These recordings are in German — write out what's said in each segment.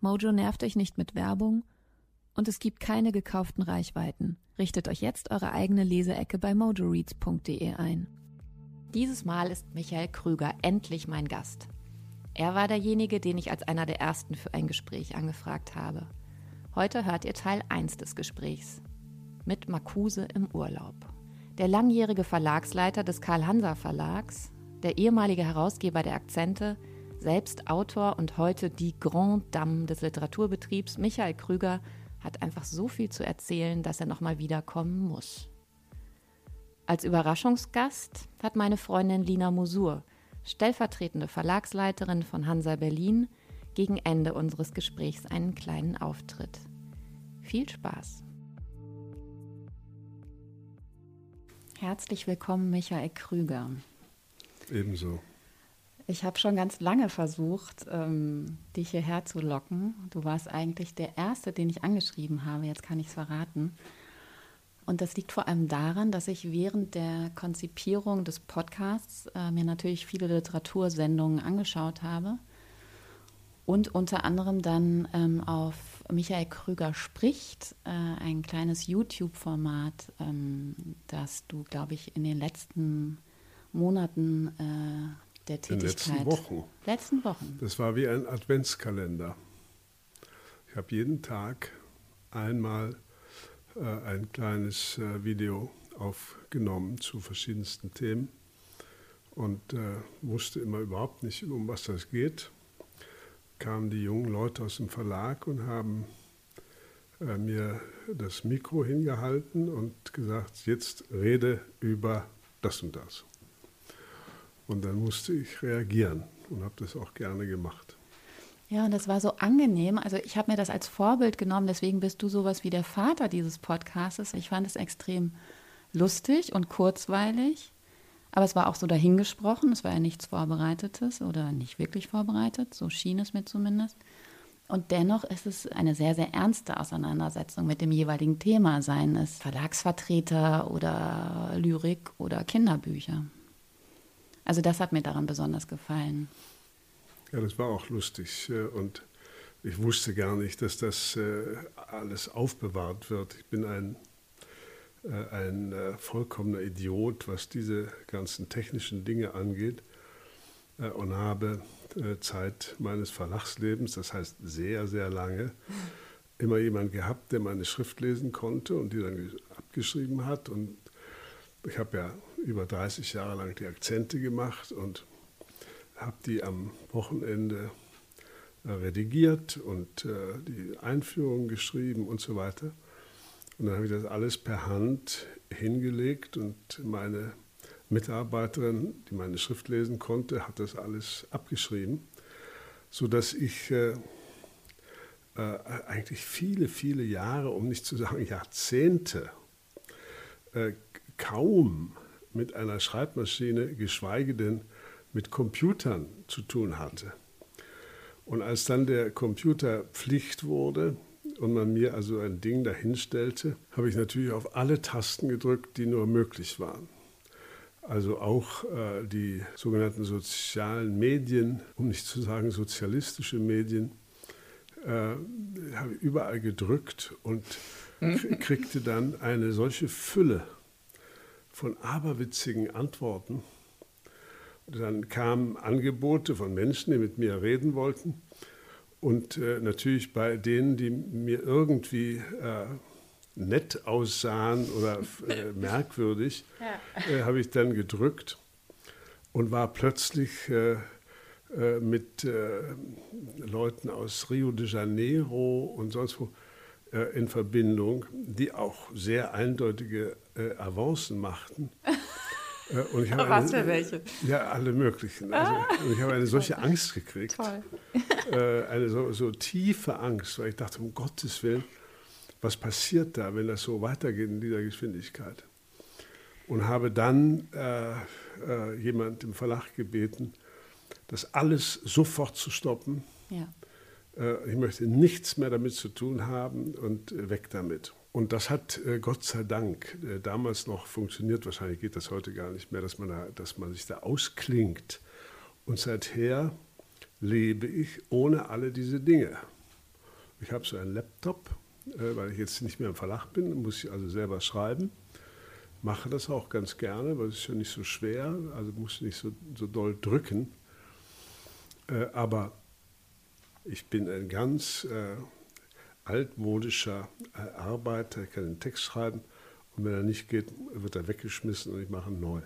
Mojo nervt euch nicht mit Werbung und es gibt keine gekauften Reichweiten. Richtet euch jetzt eure eigene Leseecke bei mojoreads.de ein. Dieses Mal ist Michael Krüger endlich mein Gast. Er war derjenige, den ich als einer der ersten für ein Gespräch angefragt habe. Heute hört ihr Teil 1 des Gesprächs mit Marcuse im Urlaub. Der langjährige Verlagsleiter des Karl-Hanser Verlags, der ehemalige Herausgeber der Akzente, selbst Autor und heute die Grand Dame des Literaturbetriebs, Michael Krüger, hat einfach so viel zu erzählen, dass er nochmal wiederkommen muss. Als Überraschungsgast hat meine Freundin Lina Musur, stellvertretende Verlagsleiterin von Hansa Berlin, gegen Ende unseres Gesprächs einen kleinen Auftritt. Viel Spaß! Herzlich willkommen, Michael Krüger. Ebenso. Ich habe schon ganz lange versucht, ähm, dich hierher zu locken. Du warst eigentlich der Erste, den ich angeschrieben habe. Jetzt kann ich es verraten. Und das liegt vor allem daran, dass ich während der Konzipierung des Podcasts äh, mir natürlich viele Literatursendungen angeschaut habe und unter anderem dann ähm, auf Michael Krüger spricht, äh, ein kleines YouTube-Format, ähm, das du, glaube ich, in den letzten Monaten äh, der Tätigkeit. In den letzten Wochen. Letzten Wochen. Das war wie ein Adventskalender. Ich habe jeden Tag einmal äh, ein kleines äh, Video aufgenommen zu verschiedensten Themen und äh, wusste immer überhaupt nicht, um was das geht. Kamen die jungen Leute aus dem Verlag und haben äh, mir das Mikro hingehalten und gesagt, jetzt rede über das und das. Und dann musste ich reagieren und habe das auch gerne gemacht. Ja, und das war so angenehm. Also ich habe mir das als Vorbild genommen, deswegen bist du sowas wie der Vater dieses Podcasts. Ich fand es extrem lustig und kurzweilig. Aber es war auch so dahingesprochen, es war ja nichts Vorbereitetes oder nicht wirklich vorbereitet, so schien es mir zumindest. Und dennoch ist es eine sehr, sehr ernste Auseinandersetzung mit dem jeweiligen Thema, seien es Verlagsvertreter oder Lyrik oder Kinderbücher. Also das hat mir daran besonders gefallen. Ja, das war auch lustig äh, und ich wusste gar nicht, dass das äh, alles aufbewahrt wird. Ich bin ein, äh, ein vollkommener Idiot, was diese ganzen technischen Dinge angeht und habe Zeit meines Verlagslebens, das heißt sehr, sehr lange, immer jemanden gehabt, der meine Schrift lesen konnte und die dann abgeschrieben hat. Und ich habe ja über 30 Jahre lang die Akzente gemacht und habe die am Wochenende äh, redigiert und äh, die Einführung geschrieben und so weiter. Und dann habe ich das alles per Hand hingelegt und meine Mitarbeiterin, die meine Schrift lesen konnte, hat das alles abgeschrieben, sodass ich äh, äh, eigentlich viele, viele Jahre, um nicht zu sagen Jahrzehnte, äh, kaum mit einer Schreibmaschine, geschweige denn mit Computern zu tun hatte. Und als dann der Computer Pflicht wurde und man mir also ein Ding dahinstellte, habe ich natürlich auf alle Tasten gedrückt, die nur möglich waren. Also auch äh, die sogenannten sozialen Medien, um nicht zu sagen sozialistische Medien, äh, habe ich überall gedrückt und kriegte dann eine solche Fülle von aberwitzigen Antworten. Und dann kamen Angebote von Menschen, die mit mir reden wollten. Und äh, natürlich bei denen, die mir irgendwie äh, nett aussahen oder äh, merkwürdig, ja. Äh, habe ich dann gedrückt und war plötzlich äh, äh, mit Leuten aus Rio de Janeiro und sonst wo in Verbindung, die auch sehr eindeutige Avancen machten. Äh, und ich habe Was eine, für welche? Ja, alle möglichen. Also, ah. ich habe eine solche Angst gekriegt. Toll. Äh, eine so, so, tiefe Angst, weil ich dachte, um Gottes Willen, was passiert da, wenn das so weitergeht in dieser Geschwindigkeit? Und habe dann äh, äh, jemand im Verlag gebeten, das alles sofort zu stoppen. Ja. Äh, ich möchte nichts mehr damit zu tun haben und weg damit. Und das hat äh, Gott sei Dank äh, damals noch funktioniert. Wahrscheinlich geht das heute gar nicht mehr, dass man, da, dass man sich da ausklingt. Und seither lebe ich ohne alle diese Dinge. Ich habe so einen Laptop, äh, weil ich jetzt nicht mehr im Verlag bin, muss ich also selber schreiben. Mache das auch ganz gerne, weil es ist ja nicht so schwer, also muss nicht so, so doll drücken. aber ich bin ein ganz altmodischer äh, Arbeiter, ich kann den Text schreiben und wenn er nicht geht, wird er weggeschmissen und ich mache ihn neu.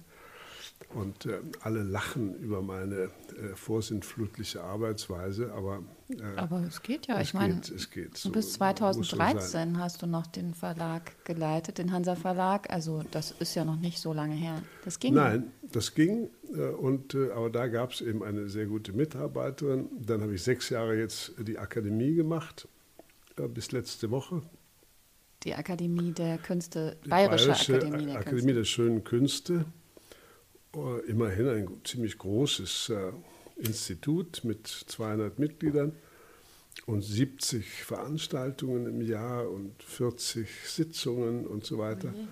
Und äh, alle lachen über meine äh, vorsinnflutliche Arbeitsweise, aber. Äh, aber es geht ja, ich meine. Es geht. So bis 2013 hast du noch den Verlag geleitet, den Hansa Verlag. Also, das ist ja noch nicht so lange her. Das ging. Nein, das ging. Äh, und, äh, aber da gab es eben eine sehr gute Mitarbeiterin. Dann habe ich sechs Jahre jetzt die Akademie gemacht bis letzte Woche. Die Akademie der Künste, die Bayerische, Bayerische Akademie, der, Akademie der schönen Künste. Oh, immerhin ein ziemlich großes äh, Institut mit 200 Mitgliedern und 70 Veranstaltungen im Jahr und 40 Sitzungen und so weiter. Mhm.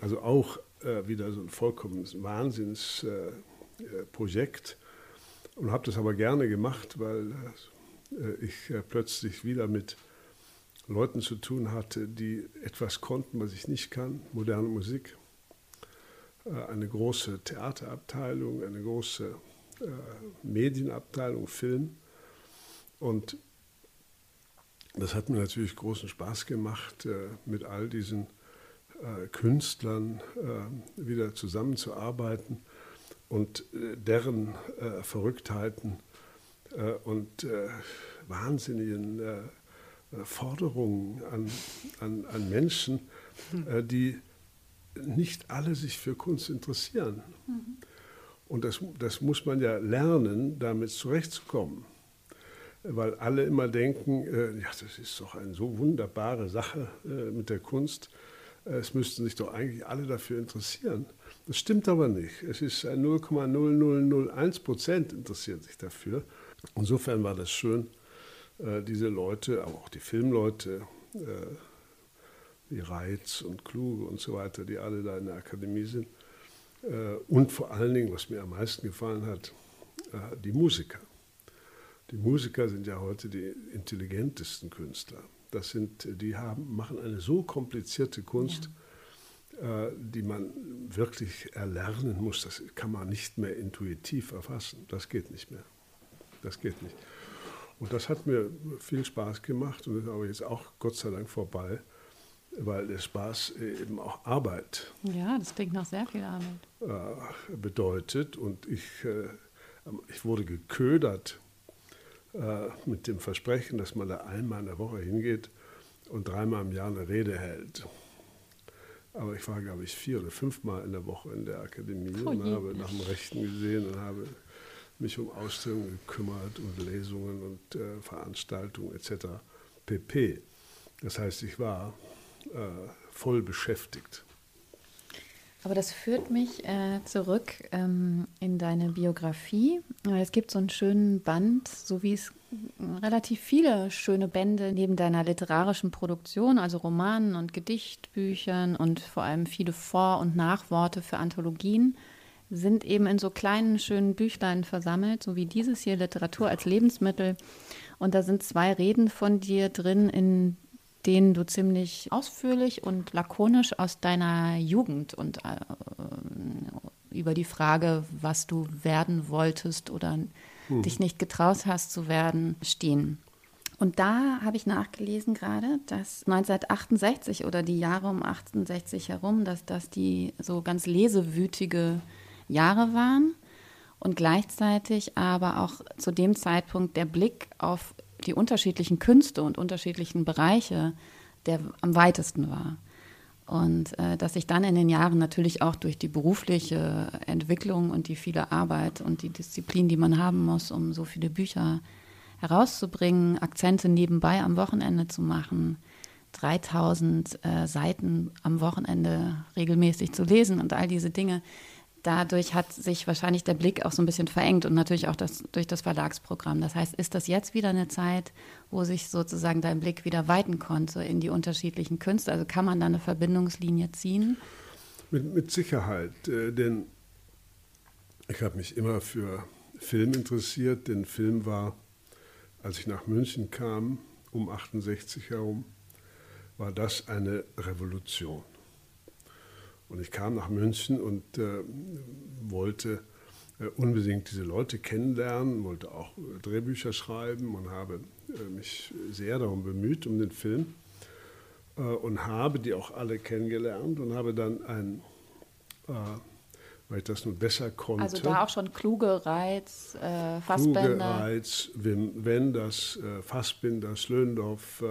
Also auch äh, wieder so ein vollkommenes Wahnsinnsprojekt. Äh, und habe das aber gerne gemacht, weil äh, ich äh, plötzlich wieder mit Leuten zu tun hatte, die etwas konnten, was ich nicht kann, moderne Musik, äh, eine große Theaterabteilung, eine große äh, Medienabteilung, Film. Und das hat mir natürlich großen Spaß gemacht, äh, mit all diesen Künstlern wieder zusammenzuarbeiten und deren Verrücktheiten und wahnsinnigen Forderungen an, an, an Menschen, äh, die nicht alle sich für Kunst interessieren. Mhm. Und das, das muss man ja lernen, damit zurechtzukommen. Weil alle immer denken, äh, ja, das ist doch eine so wunderbare Sache äh, mit der Kunst. Äh, es müssten sich doch eigentlich alle dafür interessieren. Das stimmt aber nicht. Es ist 0,0001 Prozent interessiert sich dafür. Insofern war das schön, äh, diese Leute, aber auch die Filmleute, wie Reitz und Kluge und so weiter, die alle da in der Akademie sind. Äh, und vor allen Dingen, was mir am meisten gefallen hat, äh, die Musiker. Die Musiker sind ja heute die intelligentesten Künstler. Das sind, die haben, machen eine so komplizierte Kunst, ja. äh, die man wirklich erlernen muss. Das kann man nicht mehr intuitiv erfassen. Das geht nicht mehr. Das geht nicht. Und das hat mir viel Spaß gemacht und ist aber jetzt auch Gott sei Dank vorbei, weil der Spaß eben auch Arbeit. Ja, das klingt nach sehr viel Arbeit. Äh, bedeutet und ich, äh, ich wurde geködert äh, mit dem Versprechen, dass man da einmal in der Woche hingeht und dreimal im Jahr eine Rede hält. Aber ich war, glaube ich, vier oder fünfmal in der Woche in der Akademie oh und habe nach dem Rechten gesehen und habe mich um Ausstellungen gekümmert und Lesungen und äh, Veranstaltungen etc. pp. Das heißt, ich war äh, voll beschäftigt. Aber das führt mich äh, zurück ähm, in deine Biografie. Es gibt so einen schönen Band, so wie es relativ viele schöne Bände neben deiner literarischen Produktion, also Romanen und Gedichtbüchern und vor allem viele Vor- und Nachworte für Anthologien sind eben in so kleinen, schönen Büchlein versammelt, so wie dieses hier, Literatur als Lebensmittel. Und da sind zwei Reden von dir drin, in denen du ziemlich ausführlich und lakonisch aus deiner Jugend und äh, über die Frage, was du werden wolltest oder hm. dich nicht getraut hast zu werden, stehen. Und da habe ich nachgelesen gerade, dass 1968 oder die Jahre um 68 herum, dass das die so ganz lesewütige Jahre waren und gleichzeitig aber auch zu dem Zeitpunkt der Blick auf die unterschiedlichen Künste und unterschiedlichen Bereiche, der am weitesten war. Und äh, dass sich dann in den Jahren natürlich auch durch die berufliche Entwicklung und die viele Arbeit und die Disziplin, die man haben muss, um so viele Bücher herauszubringen, Akzente nebenbei am Wochenende zu machen, 3000 äh, Seiten am Wochenende regelmäßig zu lesen und all diese Dinge, dadurch hat sich wahrscheinlich der Blick auch so ein bisschen verengt und natürlich auch das, durch das Verlagsprogramm. Das heißt, ist das jetzt wieder eine Zeit, wo sich sozusagen dein Blick wieder weiten konnte in die unterschiedlichen Künste? Also kann man da eine Verbindungslinie ziehen? Mit, mit Sicherheit, äh, denn ich habe mich immer für Film interessiert, denn Film war, als ich nach München kam, um 68 herum, war das eine Revolution. Und ich kam nach München und äh, wollte äh, unbedingt diese Leute kennenlernen, wollte auch äh, Drehbücher schreiben und habe äh, mich sehr darum bemüht, um den Film. Äh, und habe die auch alle kennengelernt und habe dann ein, weil ich das nun besser konnte. Also da auch schon Kluge, Reiz, äh, Fassbender. Kluge, Reiz, Wim Wenders, Fassbinder, Slöndorf,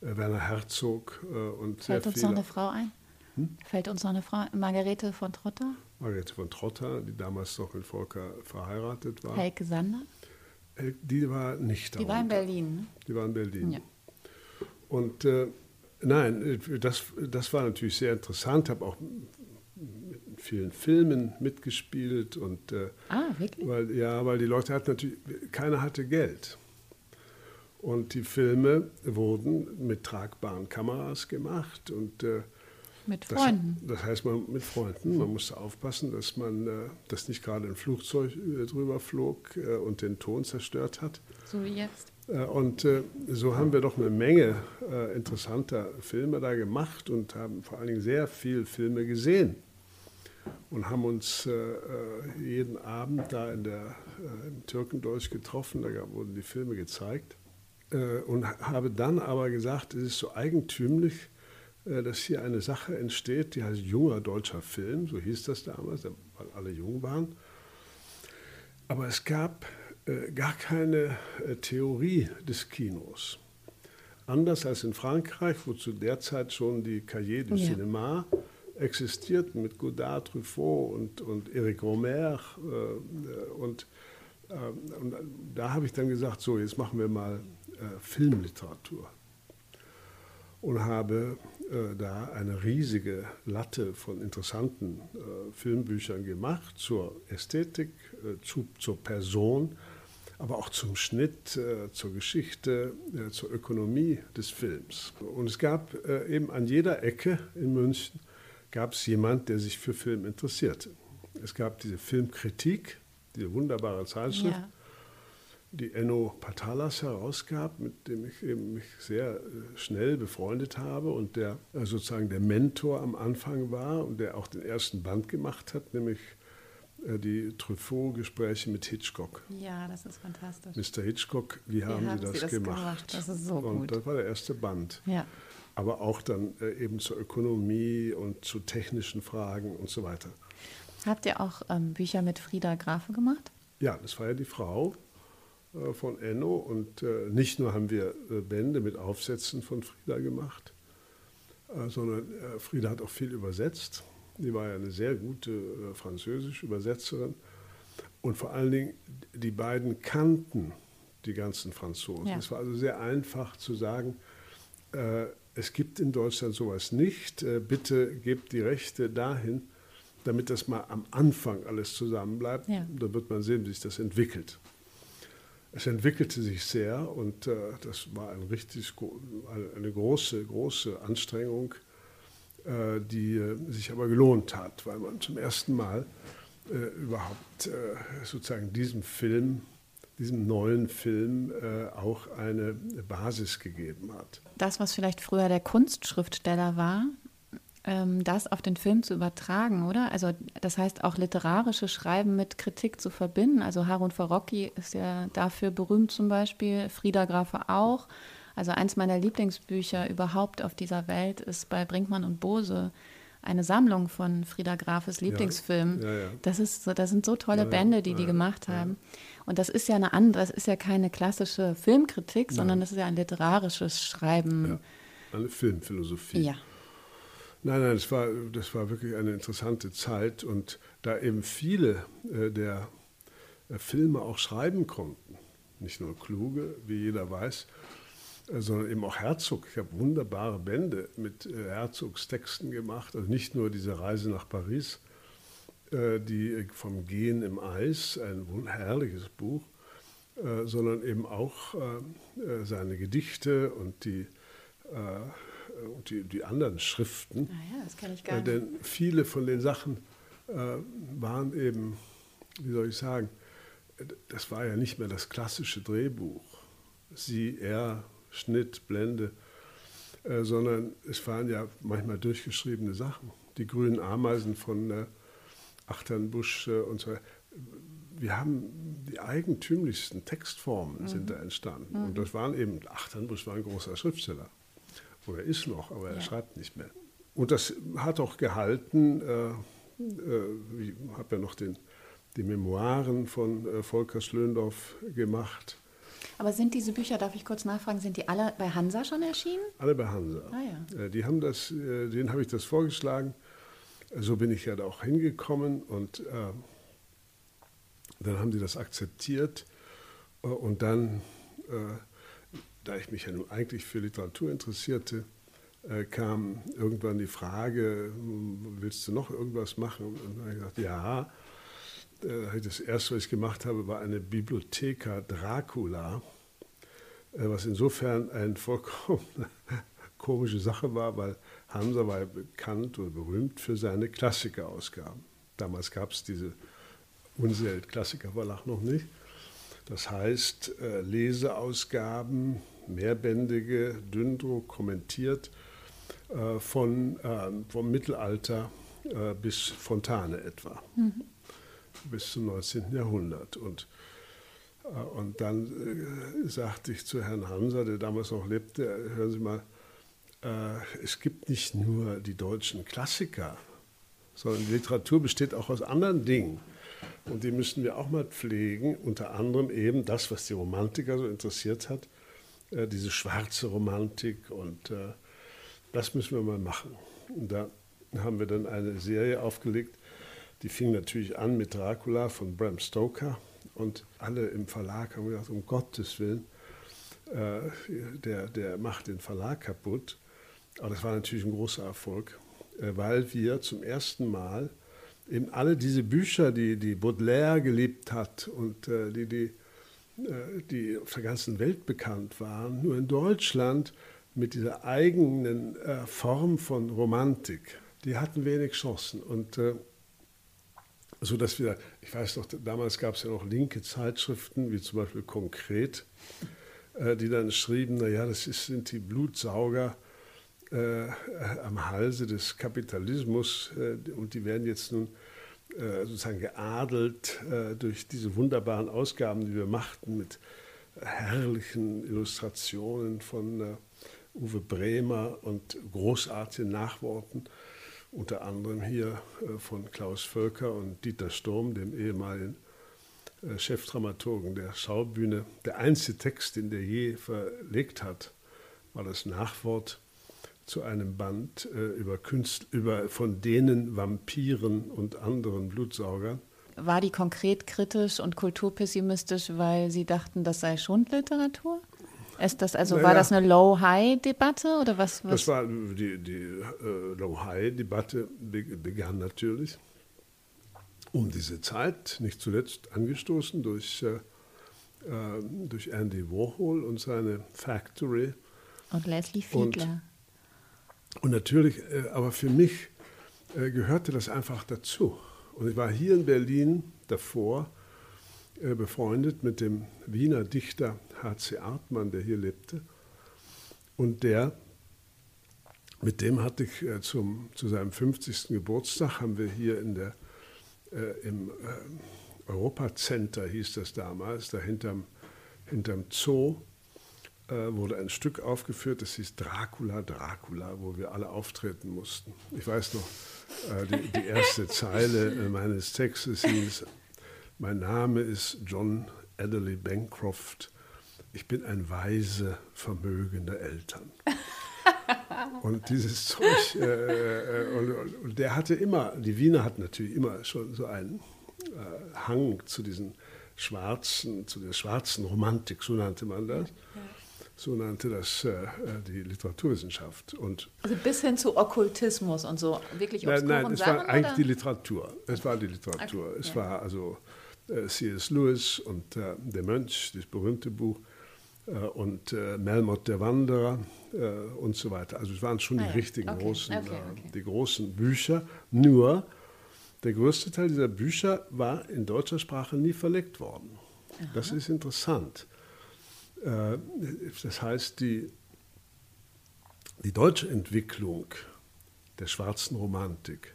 Werner Herzog und Fällt sehr uns viele. noch eine Frau ein? Hm? Fällt uns noch eine Frau, Margarete von Trotter? Margarete von Trotter, die damals noch mit Volker verheiratet war. Helke Sander? Die war nicht da. Die war in Berlin. Ne? Die war in Berlin. Ja. Und äh, nein, das, das war natürlich sehr interessant. Habe auch mit vielen Filmen mitgespielt und äh, ah wirklich? Weil, ja, weil die Leute hatten natürlich keiner hatte Geld. Und die Filme wurden mit tragbaren Kameras gemacht und äh, mit Freunden. Das, das, heißt, man mit Freunden. Man musste aufpassen, dass man, äh, dass nicht gerade ein Flugzeug äh, drüber flog äh, und den Ton zerstört hat. So wie jetzt. Äh, und äh, so haben wir doch eine Menge äh, interessanter Filme da gemacht und haben vor allen Dingen sehr viele Filme gesehen und haben uns jeden Abend da in der, im Türkendolch getroffen. Da wurden die Filme gezeigt und habe dann aber gesagt, es ist so eigentümlich dass hier eine Sache entsteht, die heißt junger deutscher Film, so hieß das damals, weil alle jung waren. Aber es gab äh, gar keine äh, Theorie des Kinos. Anders als in Frankreich, wo zu der Zeit schon die Cahiers du ja. Cinéma existierten mit Godard, Truffaut und, und Eric Romer. Äh, und, äh, und, da habe ich dann gesagt, so, jetzt machen wir mal äh, Filmliteratur. Und habe äh, da eine riesige Latte von interessanten äh, Filmbüchern gemacht zur Ästhetik, äh, zu, zur Person, aber auch zum Schnitt, äh, zur Geschichte, äh, zur Ökonomie des Films. Und es gab äh, eben an jeder Ecke in München gab es jemand, der sich für Film interessierte. Es gab diese Filmkritik, diese wunderbare Zeitschrift. Ja die Enno Patalas herausgab, mit dem ich eben mich sehr äh, schnell befreundet habe und der äh, sozusagen der Mentor am Anfang war und der auch den ersten Band gemacht hat, nämlich äh, die Truffaut-Gespräche mit Hitchcock. Ja, das ist fantastisch. Mr. Hitchcock, wie, wie haben, Sie das, Sie das gemacht? gemacht? Das ist so und gut. das war der erste Band. Ja. Aber auch dann eben zur Ökonomie und zu technischen Fragen und so weiter. Habt ihr auch ähm, Bücher mit Frieda Grafe gemacht? Ja, das war ja die Frau, von Enno und äh, nicht nur haben wir äh, Bände mit Aufsätzen von Frieda gemacht, sondern Frieda hat auch viel übersetzt. Die war ja eine sehr gute französische Übersetzerin. Und vor allen Dingen, die beiden kannten die ganzen Franzosen. Ja. Es war also sehr einfach zu sagen, es gibt in Deutschland sowas nicht. bitte gebt die Rechte dahin, damit das mal am Anfang alles zusammenbleibt. Ja. Dann wird man sehen, wie sich das entwickelt. Es entwickelte sich sehr und äh, das war ein richtig, eine große, große Anstrengung, äh, die äh, sich aber gelohnt hat, weil man zum ersten Mal äh, überhaupt äh, sozusagen diesem Film, diesem neuen Film äh, auch eine Basis gegeben hat. Das, was vielleicht früher der Kunstschriftsteller war, das auf den Film zu übertragen, oder? Also das heißt auch literarische Schreiben mit Kritik zu verbinden. Also Harun Farocki ist ja dafür berühmt zum Beispiel, Frieda Grafe auch. Also eins meiner Lieblingsbücher überhaupt auf dieser Welt ist bei Brinkmann und Bose eine Sammlung von Frieda Grafes Lieblingsfilmen. Ja, ja, ja. Das ist so, das sind so tolle Bände, die die gemacht haben. Und das ist ja eine andere, das ist ja keine klassische Filmkritik, sondern das ist ja ein literarisches Schreiben. Eine Filmphilosophie. Ja. Nein, nein, das war, das war wirklich eine interessante Zeit und da eben viele äh, der äh, Filme auch schreiben konnten, nicht nur kluge, wie jeder weiß, äh, sondern eben auch Herzog. Ich habe wunderbare Bände mit äh, Herzogs Texten gemacht, also nicht nur diese Reise nach Paris, äh, die vom Gehen im Eis, ein herrliches Buch, äh, sondern eben auch seine Gedichte und die und die, die anderen Schriften. Ah ja, das kann ich gar nicht. Denn viele von den Sachen äh, waren eben, wie soll ich sagen, das war ja nicht mehr das klassische Drehbuch. Sie, er, Schnitt, Blende, äh, sondern es waren ja manchmal durchgeschriebene Sachen. Die grünen Ameisen von äh, Achternbusch äh, und so wir haben die eigentümlichsten Textformen mhm. sind da entstanden. Mhm. Und das waren eben, Achternbusch war ein großer Schriftsteller. Oder ist noch, aber er ja. schreibt nicht mehr. Und das hat auch gehalten. Äh, äh, ich habe ja noch den, die Memoiren von äh, Volker Schlöndorff gemacht. Aber sind diese Bücher, darf ich kurz nachfragen, sind die alle bei Hansa schon erschienen? Alle bei Hansa. Ah, ja. Äh, die haben das, äh, denen habe ich das vorgeschlagen. So bin ich ja da auch hingekommen und dann haben die das akzeptiert und dann da ich mich ja nun eigentlich für Literatur interessierte, äh, kam irgendwann die Frage, willst du noch irgendwas machen? Und dann habe ich gesagt, ja. Äh, das erste, was ich gemacht habe, war eine Bibliotheka Dracula, äh, was insofern eine vollkommen komische Sache war, weil Hansa war bekannt oder berühmt für seine Klassikerausgaben. Damals gab es diese Unseld Klassikerverlag noch nicht. Das heißt, Leseausgaben mehrbändige, Dünndruck, kommentiert, äh, von, äh, vom Mittelalter äh, bis Fontane etwa, mhm. bis zum 19. Jahrhundert. Und, äh, und dann äh, sagte ich zu Herrn Hanser, der damals noch lebte, hören Sie mal, äh, es gibt nicht nur die deutschen Klassiker, sondern die Literatur besteht auch aus anderen Dingen. Und die müssen wir auch mal pflegen, unter anderem eben das, was die Romantiker so interessiert hat, äh, diese schwarze Romantik und äh, das müssen wir mal machen. Und da haben wir dann eine Serie aufgelegt, die fing natürlich an mit Dracula von Bram Stoker und alle im Verlag haben gesagt, um Gottes Willen, äh, der, der macht den Verlag kaputt. Aber das war natürlich ein großer Erfolg, äh, weil wir zum ersten Mal eben alle diese Bücher, die, die Baudelaire geliebt hat und die, die die auf der ganzen Welt bekannt waren, nur in Deutschland mit dieser eigenen äh, Form von Romantik, die hatten wenig Chancen. Und äh, so dass wir, ich weiß noch, damals gab es ja noch linke Zeitschriften, wie zum Beispiel Konkret, äh, die dann schrieben, naja, das sind die Blutsauger äh, am Halse des Kapitalismus äh, und die werden jetzt nun äh, sozusagen geadelt äh, durch diese wunderbaren Ausgaben, die wir machten mit herrlichen Illustrationen von äh, Uwe Bremer und großartigen Nachworten, unter anderem hier von Klaus Völker und Dieter Sturm, dem ehemaligen Chefdramaturgen der Schaubühne. Der einzige Text, den der je verlegt hat, war das Nachwort zu einem Band äh, über, Künst, über von denen Vampiren und anderen Blutsaugern. War die konkret kritisch und kulturpessimistisch, weil Sie dachten, das sei Schundliteratur? Ist das also, naja, war das eine Low-High-Debatte oder was, was? Das war die, die äh, Low-High-Debatte begann natürlich um diese Zeit, nicht zuletzt angestoßen durch, äh, äh durch Andy Warhol und seine Factory. Und Leslie Fiedler. Und natürlich, äh, aber für mich äh, gehörte das einfach dazu. Und ich war hier in Berlin davor äh, befreundet mit dem Wiener Dichter H.C. Artmann, der hier lebte. Und der mit dem hatte ich zum, zu seinem 50. Geburtstag, haben wir hier in der, im Europa Center, hieß das damals, da hinterm, hinterm Zoo, wurde ein Stück aufgeführt, das hieß Dracula, Dracula, wo wir alle auftreten mussten. Ich weiß noch, äh, die, die, erste Zeile äh, meines Textes hieß, mein Name ist John Adderley Bancroft, ich bin ein weise, vermögender Eltern. Und dieses Zeug, äh, äh, und, und, der hatte immer, die Wiener hatten natürlich immer schon so einen äh, Hang zu diesen schwarzen, zu der schwarzen Romantik, so nannte man das. Ja. So nannte das äh, äh, die Literaturwissenschaft. Und also bis hin zu Okkultismus und so, wirklich Nein, nein es Sachen, war eigentlich oder? die Literatur. Es war die Literatur. Okay. Es ja. war also äh, C.S. Lewis und Der Mönch, das berühmte Buch äh, und äh, Melmoth der Wanderer äh, und so weiter. Also es waren schon ah, die ja. richtigen okay. großen, okay. die großen Bücher. Nur der größte Teil dieser Bücher war in deutscher Sprache nie verlegt worden. Aha. Das ist interessant. Das heißt, die, die deutsche Entwicklung der schwarzen Romantik,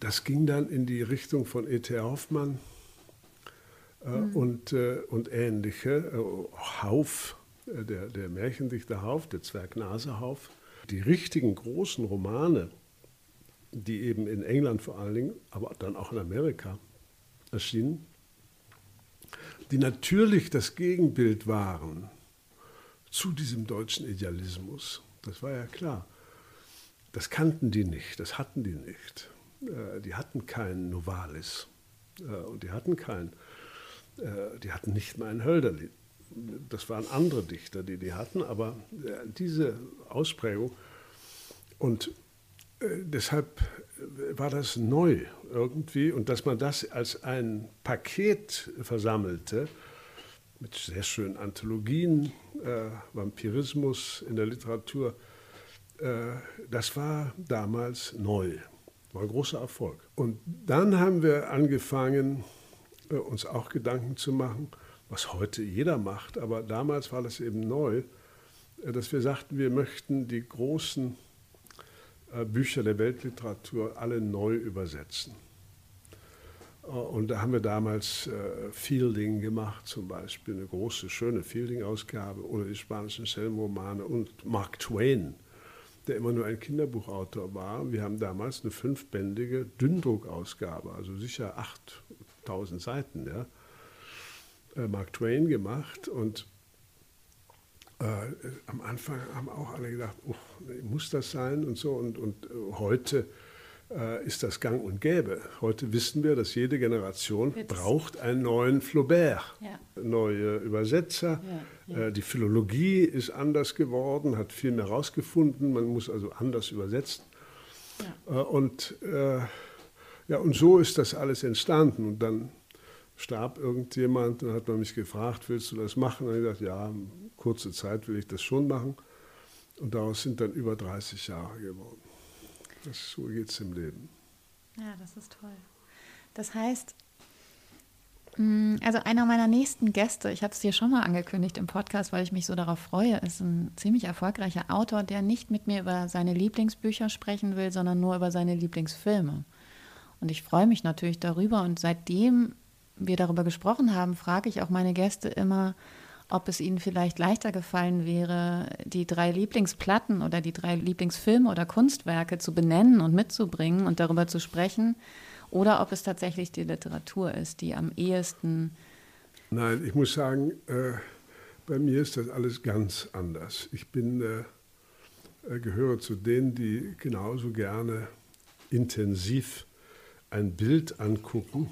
das ging dann in die Richtung von E.T. Hoffmann, mhm. und, äh, und ähnliche. Äh, Hauf, der, der Märchendichter Hauf, der Zwergnase Hauf. Die richtigen großen Romane, die eben in England vor allen Dingen, aber dann auch in Amerika erschienen, die natürlich das Gegenbild waren zu diesem deutschen Idealismus. Das war ja klar. Das kannten die nicht, das hatten die nicht. Die hatten keinen Novalis und die hatten keinen äh, die hatten nicht mal ein Hölderlin. Das waren andere Dichter, die die hatten, aber äh, diese Ausprägung und äh, deshalb war das neu irgendwie und dass man das als ein Paket versammelte mit sehr schönen Anthologien, äh, Vampirismus in der Literatur, äh, das war damals neu, war ein großer Erfolg. Und dann haben wir angefangen, äh, uns auch Gedanken zu machen, was heute jeder macht, aber damals war das eben neu, äh, dass wir sagten, wir möchten die großen Bücher der Weltliteratur alle neu übersetzen. Und da haben wir damals Fielding gemacht, zum Beispiel, eine große, schöne Fielding-Ausgabe oder die spanischen Schellenromane und Mark Twain, der immer nur ein Kinderbuchautor war. Wir haben damals eine fünfbändige Dünndruckausgabe, also sicher acht 1000 Seiten, ja, äh, Mark Twain gemacht und äh, am Anfang haben auch alle gedacht, muss das sein und so. Und, und äh, heute äh, ist das gang und gäbe. Heute wissen wir, dass jede Generation Jetzt. braucht einen neuen Flaubert, ja. neue Übersetzer. Ja, ja. Äh, die Philologie ist anders geworden, hat viel mehr herausgefunden. Man muss also anders übersetzen. Äh, und ja, und so ist das alles entstanden. Und dann starb irgendjemand, dann hat man mich gefragt, willst du das machen? Und ich gesagt, ja, kurze Zeit will ich das schon machen. Und daraus sind dann über 30 Jahre geworden. Das, so geht es im Leben. Ja, das ist toll. Das heißt, mm, also einer meiner nächsten Gäste, ich habe es dir schon mal angekündigt im Podcast, weil ich mich so darauf freue, ist ein ziemlich erfolgreicher Autor, der nicht mit mir über seine Lieblingsbücher sprechen will, sondern nur über seine Lieblingsfilme. Und ich freue mich natürlich darüber. Und seitdem wir darüber gesprochen haben, frage ich auch meine Gäste immer, ob es ihnen vielleicht leichter gefallen wäre, die drei Lieblingsplatten oder die drei Lieblingsfilme oder Kunstwerke zu benennen und mitzubringen und darüber zu sprechen, oder ob es tatsächlich die Literatur ist, die am ehesten. Nein, ich muss sagen, äh, bei mir ist das alles ganz anders. Ich bin, äh, äh gehöre zu denen, die genauso gerne intensiv ein Bild angucken,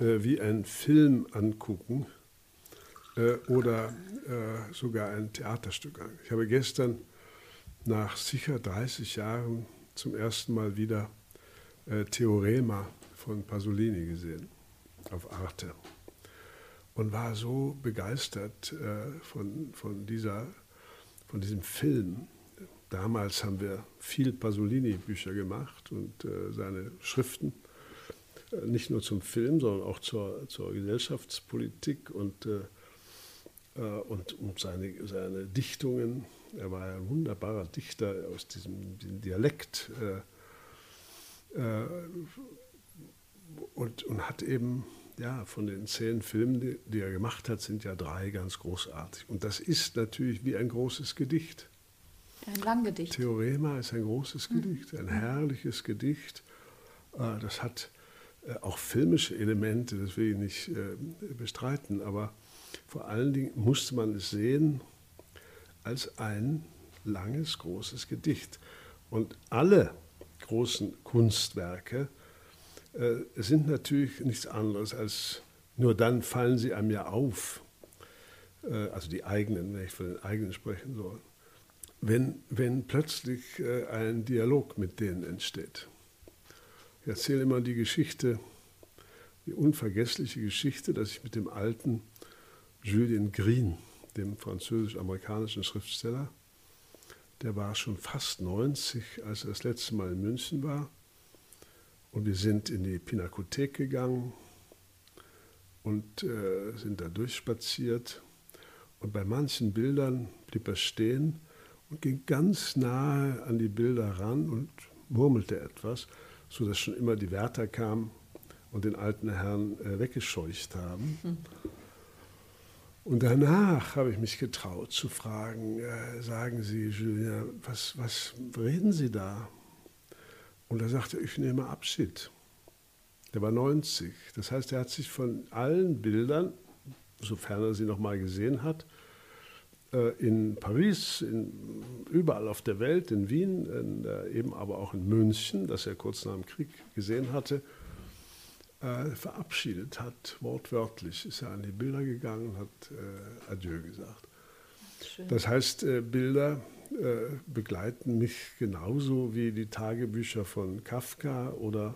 äh, wie ein Film angucken äh, oder äh, sogar ein Theaterstück an. Ich habe gestern nach sicher 30 Jahren zum ersten Mal wieder äh, Theorema von Pasolini gesehen auf Arte und war so begeistert äh, von, von, dieser, von diesem Film Damals haben wir viel Pasolini-Bücher gemacht und äh, seine Schriften, äh, nicht nur zum Film, sondern auch zur, zur Gesellschaftspolitik. Und äh, und um seine, seine Dichtungen. Er war ein wunderbarer Dichter aus diesem, diesem Dialekt äh, äh, und, und hat eben, ja, von den zehn Filmen, die, die er gemacht hat, sind ja drei ganz großartig. Und das ist natürlich wie ein großes Gedicht. Ein Langgedicht. Theorema ist ein großes mhm. Gedicht, ein herrliches Gedicht. Äh, das hat äh, auch filmische Elemente, das will ich nicht äh, bestreiten, aber vor allen Dingen musste man es sehen als ein langes, großes Gedicht. Und alle großen Kunstwerke äh, sind natürlich nichts anderes als, nur dann fallen sie einem ja auf, äh, also die eigenen, wenn ich von den eigenen sprechen soll, wenn, wenn plötzlich äh, ein Dialog mit denen entsteht. Ich erzähle immer die Geschichte, die unvergessliche Geschichte, dass ich mit dem alten Julien Green, dem französisch-amerikanischen Schriftsteller, der war schon fast 90, als er das letzte Mal in München war. Und wir sind in die Pinakothek gegangen und äh, sind da durchspaziert. Und bei manchen Bildern blieb er stehen und ging ganz nahe an die Bilder ran und murmelte etwas, sodass schon immer die Wärter kamen und den alten Herrn äh, weggescheucht haben. Mhm. Und danach habe ich mich getraut zu fragen, äh, sagen Sie, Julien, was, was reden Sie da? Und er sagte, ich nehme Abschied. Der war 90. Das heißt, er hat sich von allen Bildern, sofern er sie noch mal gesehen hat, äh, in Paris, in, überall auf der Welt, in Wien, in, äh, eben aber auch in München, das er kurz nach dem Krieg gesehen hatte, äh, verabschiedet hat, wortwörtlich. Ist er an die Bilder gegangen und hat äh, Adieu gesagt. Schön. Das heißt, äh, Bilder äh, begleiten mich genauso wie die Tagebücher von Kafka oder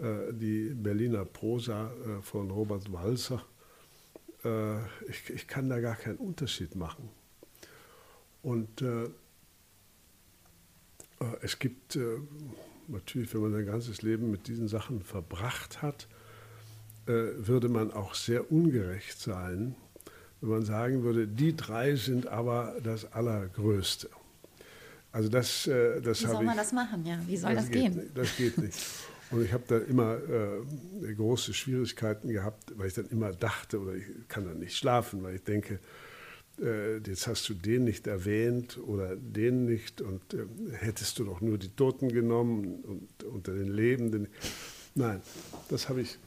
äh, die Berliner Prosa äh, von Robert Walser. Ich, ich, kann da gar keinen Unterschied machen. Und es gibt natürlich, wenn man sein ganzes Leben mit diesen Sachen verbracht hat, würde man auch sehr ungerecht sein, wenn man sagen würde, die drei sind aber das Allergrößte. Also das, äh, das Wie soll man ich, das machen? Ja, wie soll das, das gehen? Nicht, das geht nicht. Und ich habe da immer äh, große Schwierigkeiten gehabt, weil ich dann immer dachte, oder ich kann dann nicht schlafen, weil ich denke, äh, jetzt hast du den nicht erwähnt oder den nicht und äh, hättest du doch nur die Toten genommen und unter den Lebenden. Nein, das habe ich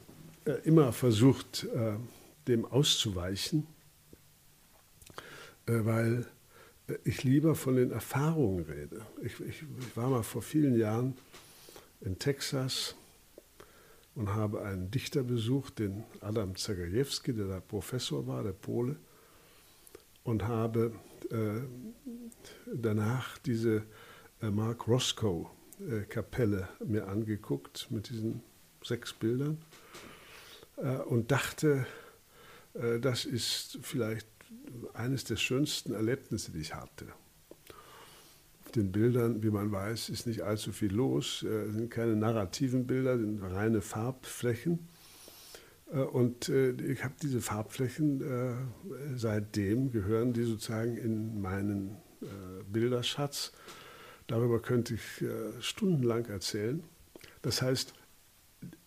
äh, immer versucht, äh, dem auszuweichen. Äh, weil äh, ich lieber von den Erfahrungen rede. Ich, ich, ich, war mal vor vielen Jahren in Texas und habe einen Dichter besucht, den Adam Zagajewski, der da Professor war, der Pole, und habe äh, danach diese äh, Mark Roscoe äh, mir angeguckt mit diesen sechs Bildern und dachte, das ist vielleicht eines der schönsten Erlebnisse, die ich hatte. Auf den Bildern, wie man weiß, ist nicht allzu viel los. Es sind keine narrativen Bilder, sind reine Farbflächen. Äh, und äh, ich habe diese Farbflächen, seitdem gehören die sozusagen in meinen Bilderschatz. Darüber könnte ich stundenlang erzählen. Das heißt,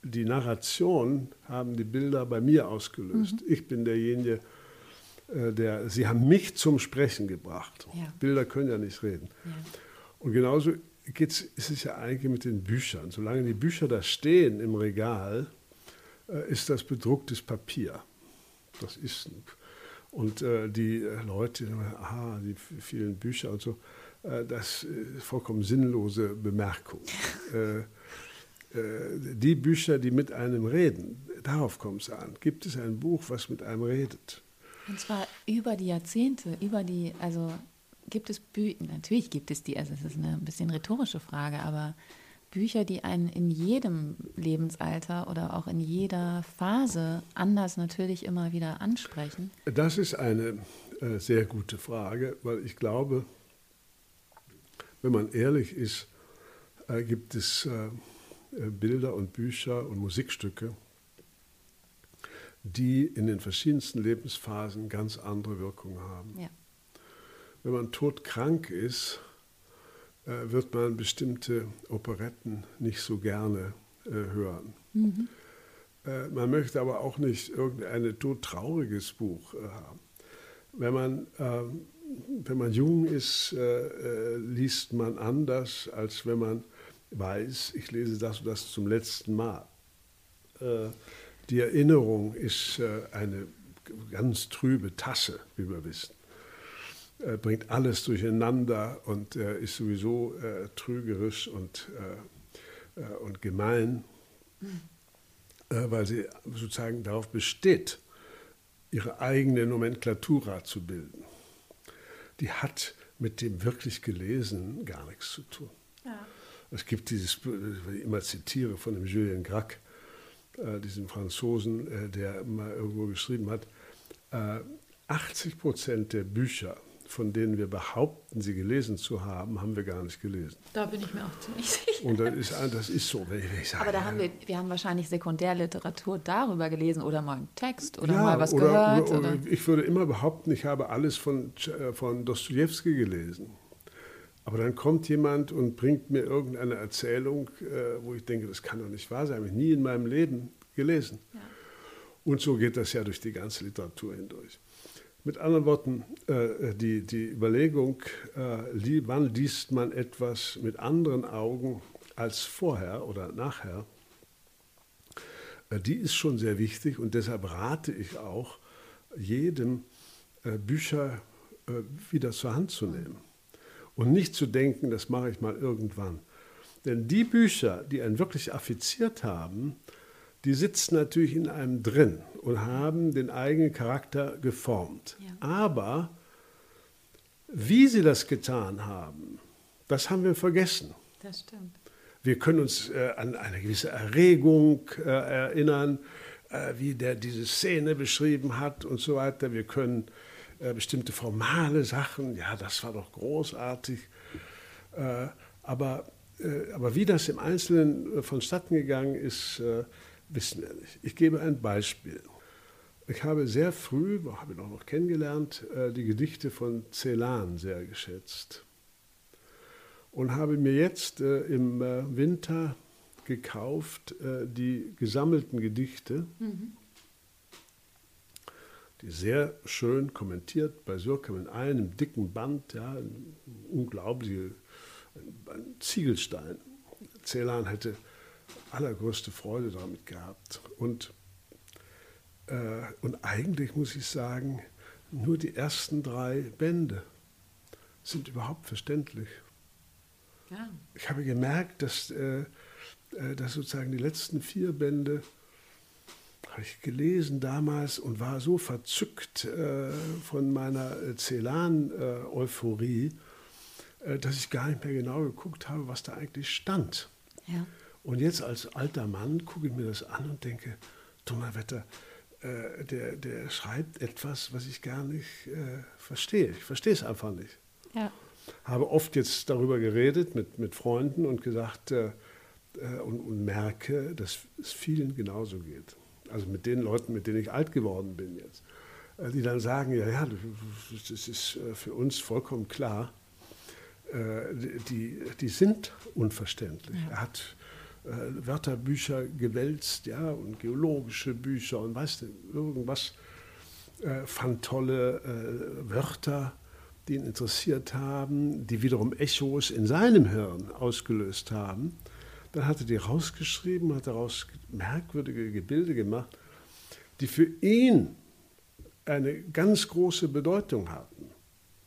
die Narration haben die Bilder bei mir ausgelöst. Mhm. Ich bin derjenige, äh, der, Sie haben mich zum Sprechen gebracht. Ja. Bilder können ja nicht reden. Ja. Und genauso geht's, ist es ja eigentlich mit den Büchern. Solange die Bücher da stehen im Regal, äh, ist das bedrucktes Papier. Das ist. Und äh, die äh, Leute, aha, die vielen Bücher und so, äh, das ist vollkommen sinnlose Bemerkung. äh, die Bücher, die mit einem reden, darauf kommt es an. Gibt es ein Buch, was mit einem redet? Und zwar über die Jahrzehnte, über die, also gibt es Bücher, natürlich gibt es die, also es ist eine ein bisschen rhetorische Frage, aber Bücher, die einen in jedem Lebensalter oder auch in jeder Phase anders natürlich immer wieder ansprechen? Das ist eine äh, sehr gute Frage, weil ich glaube, wenn man ehrlich ist, äh, gibt es äh, äh Bilder und Bücher und Musikstücke, die in den verschiedensten Lebensphasen ganz andere Wirkungen haben. Ja. Wenn man todkrank ist, wird man bestimmte Operetten nicht so gerne äh, hören. Mhm. Äh, man möchte aber auch nicht irgendein todtrauriges Buch haben. Wenn man, ähm, wenn man jung ist, liest man anders, als wenn man weiß, ich lese das und das zum letzten Mal. Die Erinnerung ist eine ganz trübe Tasse, wie wir wissen äh, bringt alles durcheinander und äh, ist sowieso äh, trügerisch und, äh, äh, und gemein, weil sie sozusagen darauf besteht, ihre eigene Nomenklatura zu bilden. Die hat mit dem wirklich Gelesenen gar nichts zu tun. Ja. Es gibt dieses, was ich immer zitiere, von dem Julien Gracq, diesem Franzosen, der mal irgendwo geschrieben hat, 80 Prozent der Bücher, von denen wir behaupten, sie gelesen zu haben, haben wir gar nicht gelesen. Da bin ich mir auch ziemlich sicher. Und das ist, das ist so. Sage, Aber da haben wir, wir haben wahrscheinlich Sekundärliteratur darüber gelesen oder mal einen Text oder ja, mal was oder, gehört. Oder, oder, ich würde immer behaupten, ich habe alles von, äh, von Dostoevsky gelesen. Aber dann kommt jemand und bringt mir irgendeine Erzählung, äh, wo ich denke, das kann doch nicht wahr sein, habe ich nie in meinem Leben gelesen. Ja. Und so geht das ja durch die ganze Literatur hindurch. Mit anderen Worten, äh, die, die Überlegung, äh, wann liest man etwas mit anderen Augen als vorher oder nachher, äh, die ist schon sehr wichtig und deshalb rate ich auch jedem, Bücher wieder zur Hand zu nehmen und nicht zu denken, das mache ich mal irgendwann. Denn die Bücher, die einen wirklich affiziert haben, die sitzen natürlich in einem drin und haben den eigenen Charakter geformt. Ja. Aber wie sie das getan haben, das haben wir vergessen. Das stimmt. Wir können uns äh, an eine gewisse Erregung äh, erinnern, äh, wie der diese Szene beschrieben hat und so weiter. Wir können äh, bestimmte formale Sachen, ja, das war doch großartig. Äh, aber, äh, aber wie das im Einzelnen vonstatten gegangen ist, wissen wir nicht. Ich gebe ein Beispiel. Ich habe sehr früh, habe ich auch noch kennengelernt, äh, die Gedichte von Celan sehr geschätzt. Und habe mir jetzt äh, im äh, Winter gekauft die gesammelten Gedichte, mhm. die sehr schön kommentiert bei Surkam in einem dicken Band, ja, ein unglaublicher ein Ziegelstein. Celan hätte allergrößte Freude damit gehabt. Und, äh, und eigentlich muss ich sagen, nur die ersten drei Bände sind überhaupt verständlich. Ja. Ich habe gemerkt, dass, äh, äh dass sozusagen die letzten vier Bände habe ich gelesen damals und war so verzückt äh, von meiner Celan-Euphorie, äh, dass ich gar nicht mehr genau geguckt habe, was da eigentlich stand. Ja. Und jetzt als alter Mann gucke ich mir das an und denke, Donnerwetter, äh, der, der schreibt etwas, was ich gar nicht äh, verstehe. Ich verstehe es einfach nicht. Ja. Habe oft jetzt darüber geredet mit, mit Freunden und gesagt äh, äh und, und, merke, dass es vielen genauso geht. Also mit den Leuten, mit denen ich alt geworden bin jetzt. Äh, die dann sagen, ja, ja, das ist äh, für uns vollkommen klar. Die, die sind unverständlich. Ja. Er hat Wörterbücher gewälzt, ja, und geologische Bücher und weißt du, irgendwas, äh, fand tolle äh, Wörter, die ihn interessiert haben, die wiederum Echos in seinem Hirn ausgelöst haben. Dann hat er die rausgeschrieben, hat daraus merkwürdige Gebilde gemacht, die für ihn eine ganz große Bedeutung hatten.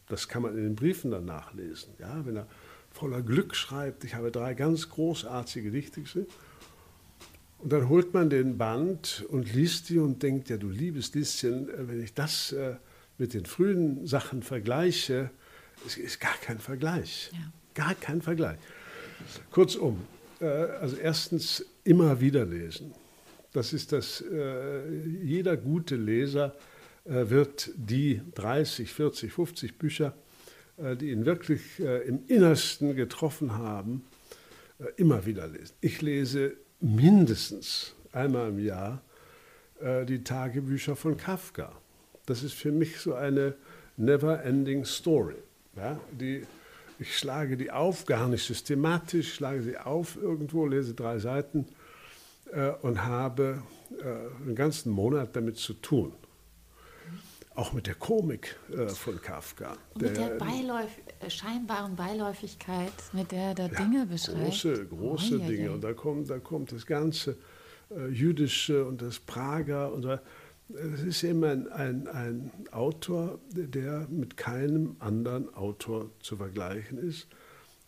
Das kann man in den Briefen dann nachlesen. Ja, wenn er voller Glück schreibt. Ich habe drei ganz großartige geschrieben. Und dann holt man den Band und liest die und denkt, ja du liebes Lieschen, äh, wenn ich das äh, mit den frühen Sachen vergleiche, es ist gar kein Vergleich. Ja. Gar kein Vergleich. Kurzum, äh, also erstens immer wieder lesen. Das ist das, jeder gute Leser wird die 30, 40, 50 Bücher die ihn wirklich äh, im Innersten getroffen haben, äh, immer wieder lesen. Ich lese mindestens einmal im Jahr äh, die Tagebücher von Kafka. Das ist für mich so eine never-ending Story. Ja, die, ich schlage die auf, gar nicht systematisch, schlage sie auf irgendwo, lese drei Seiten äh, und habe äh, einen ganzen Monat damit zu tun. Auch mit der Komik äh, von Kafka. Und mit der, der Beiläuf äh, scheinbaren Beiläufigkeit, mit der er da ja, Dinge beschreibt. Große, große oh, Dinge. Ja, ja. Und da kommt, da kommt das ganze äh, Jüdische und das Prager. Und es ist eben ein, ein, ein Autor, der mit keinem anderen Autor zu vergleichen ist.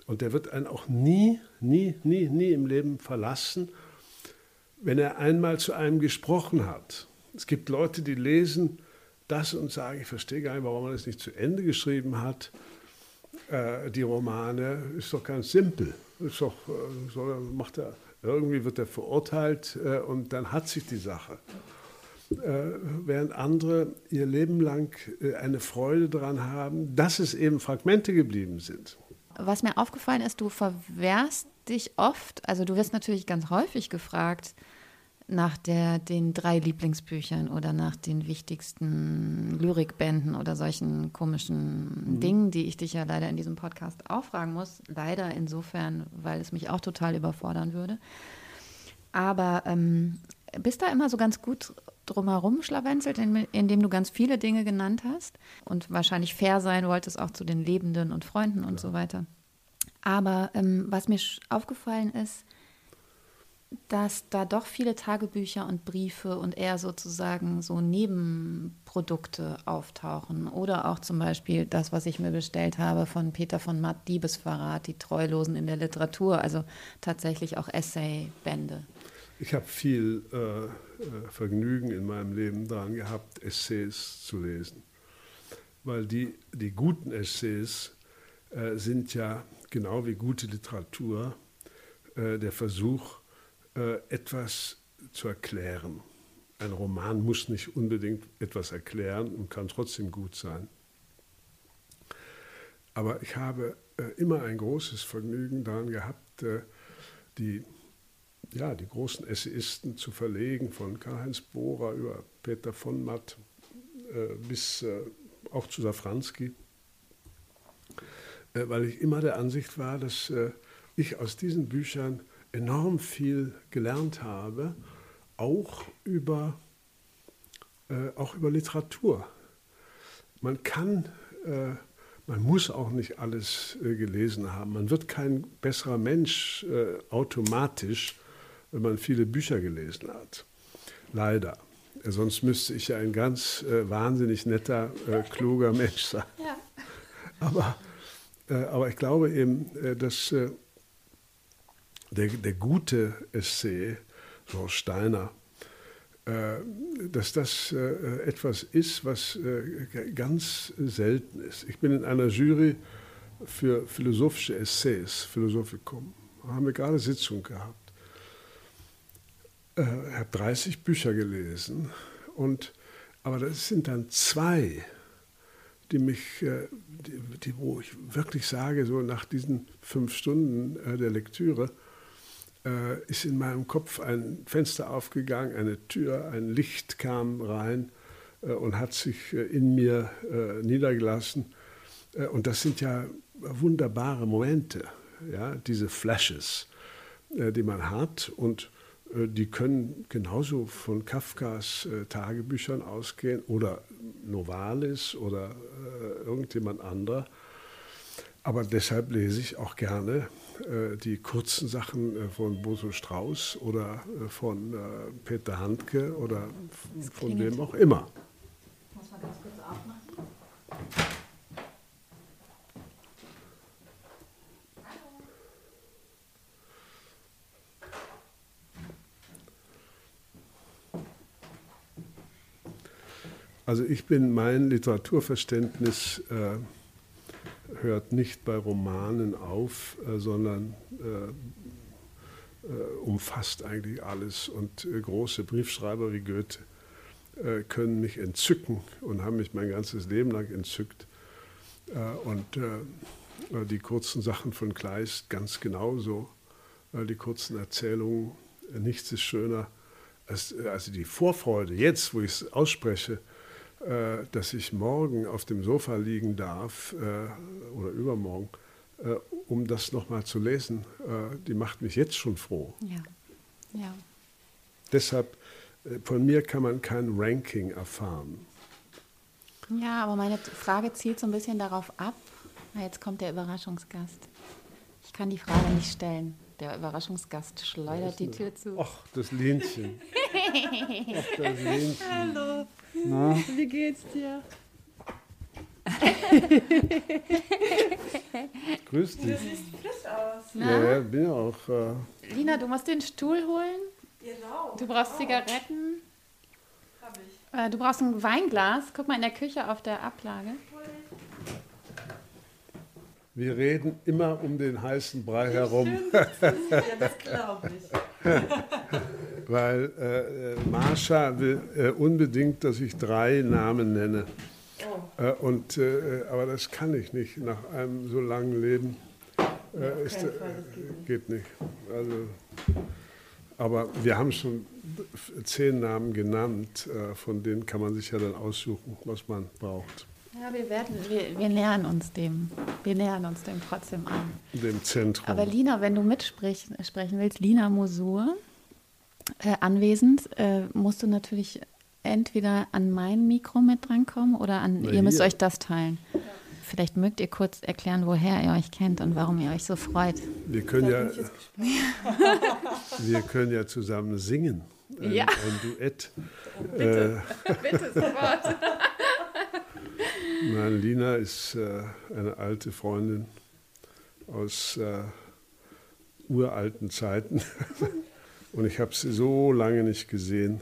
Und der wird einen auch nie, nie, nie, nie im Leben verlassen, wenn er einmal zu einem gesprochen hat. Es gibt Leute, die lesen das und sagen, ich verstehe gar nicht, warum er das nicht zu Ende geschrieben hat. Äh, die Romane ist doch ganz simpel. Ist doch, äh, soll, macht er, irgendwie wird er verurteilt äh, und dann hat sich die Sache. Äh, während andere ihr Leben lang äh, eine Freude daran haben, dass es eben Fragmente geblieben sind. Was mir aufgefallen ist, du verwehrst dich oft, also du wirst natürlich ganz häufig gefragt nach der, den drei Lieblingsbüchern oder nach den wichtigsten Lyrikbänden oder solchen komischen mhm. Dingen, die ich dich ja leider in diesem Podcast auch fragen muss. Leider insofern, weil es mich auch total überfordern würde. Aber ähm, bist da immer so ganz gut drumherum schlawenzelt, indem du ganz viele Dinge genannt hast und wahrscheinlich fair sein wolltest auch zu den Lebenden und Freunden und ja. so weiter. Aber ähm, was mir aufgefallen ist, dass da doch viele Tagebücher und Briefe und eher sozusagen so Nebenprodukte auftauchen. Oder auch zum Beispiel das, was ich mir bestellt habe von Peter von Matt, Diebesverrat, die Treulosen in der Literatur, also tatsächlich auch Essaybände. Ich habe viel äh, äh, Vergnügen in meinem Leben daran gehabt, Essays zu lesen. Weil die, die guten Essays äh, sind ja genau wie gute Literatur äh, der Versuch, äh, etwas zu erklären. Ein Roman muss nicht unbedingt etwas erklären und kann trotzdem gut sein. Aber ich habe äh, immer ein großes Vergnügen daran gehabt, die ja, die großen Essayisten zu verlegen, von Karl-Heinz Bohrer über Peter von Matt äh, bis äh, auch zu Safranski, äh, weil ich immer der Ansicht war, dass äh, ich aus diesen Büchern enorm viel gelernt habe, auch über, äh, auch über Literatur. Man kann, äh, man muss auch nicht alles gelesen haben. Man wird kein besserer Mensch automatisch, wenn man viele Bücher gelesen hat. Leider. Sonst müsste ich ja ein ganz äh, wahnsinnig netter, äh, kluger Mensch sein. Ja. Aber, äh, aber ich glaube eben, äh, dass äh, der, der gute Essay, so Steiner, äh, dass das etwas ist, was ganz selten ist. Ich bin in einer Jury für philosophische Essays, Philosophikum. Haben wir gerade Sitzung gehabt äh, habe 30 Bücher gelesen. Und, aber das sind dann zwei, die mich, äh, die, die, wo ich wirklich sage, so nach diesen fünf Stunden äh, der Lektüre, äh, ist in meinem Kopf ein Fenster aufgegangen, eine Tür, ein Licht kam rein äh, und hat sich äh, in mir niedergelassen. und das sind ja wunderbare Momente, ja, diese Flashes, die man hat. Und äh, die können genauso von Kafkas äh, Tagebüchern ausgehen oder Novalis oder äh, irgendjemand anderer. Aber deshalb lese ich auch gerne äh, die kurzen Sachen äh, von Boso Strauß oder äh, von Peter Handke oder von wem auch immer. Muss man ganz kurz aufmachen? Also ich bin, mein Literaturverständnis äh, hört nicht bei Romanen auf, äh, sondern äh, äh umfasst eigentlich alles. Und große Briefschreiber wie Goethe können mich entzücken und haben mich mein ganzes Leben lang entzückt. und die kurzen Sachen von Kleist ganz genauso, die kurzen Erzählungen, nichts ist schöner also die Vorfreude, jetzt, wo ich es ausspreche, dass ich morgen auf dem Sofa liegen darf äh, oder übermorgen, äh, um das nochmal zu lesen, äh, die macht mich jetzt schon froh. Ja. ja. Deshalb, äh, von mir kann man kein Ranking erfahren. Ja, aber meine Frage zielt so ein bisschen darauf ab. Jetzt kommt der Überraschungsgast. Ich kann die Frage nicht stellen. Der Überraschungsgast schleudert die Tür zu. Ach, das Lenchen. Ach, das Lenchen. Hallo. Na? Wie geht's dir? Grüß dich. Du siehst frisch aus. Na? Ja, bin ja auch. Äh Lina, du musst den Stuhl holen. Genau. Du brauchst Zigaretten. Hab ich. Äh, du brauchst ein Weinglas. Guck mal in der Küche auf der Ablage. Wir reden immer um den heißen Brei herum. ja, das glaube ich. Weil äh, Marsha will äh, unbedingt, dass ich drei Namen nenne. Oh. Äh, und, äh, aber das kann ich nicht nach einem so langen Leben. Äh, ist, Fall, geht, nicht. geht nicht. Also, aber wir haben schon zehn Namen genannt, äh, von denen kann man sich ja dann aussuchen, was man braucht. Ja, wir werden, wir, wir nähern uns dem. Wir nähern uns dem trotzdem an. Dem Zentrum. Aber Lina, wenn du mitsprechen willst, Lina Mosur, äh, anwesend, äh, musst du natürlich entweder an mein Mikro mit drankommen oder an, Na, ihr müsst euch das teilen. Ja. Vielleicht mögt ihr kurz erklären, woher ihr euch kennt und warum ihr euch so freut. Wir können, ja, wir können ja zusammen singen. Ein, ja. ein Duett. Oh, bitte, äh, bitte sofort. Nein, Lina ist äh, eine alte Freundin aus äh, uralten Zeiten. Und ich habe sie so lange nicht gesehen,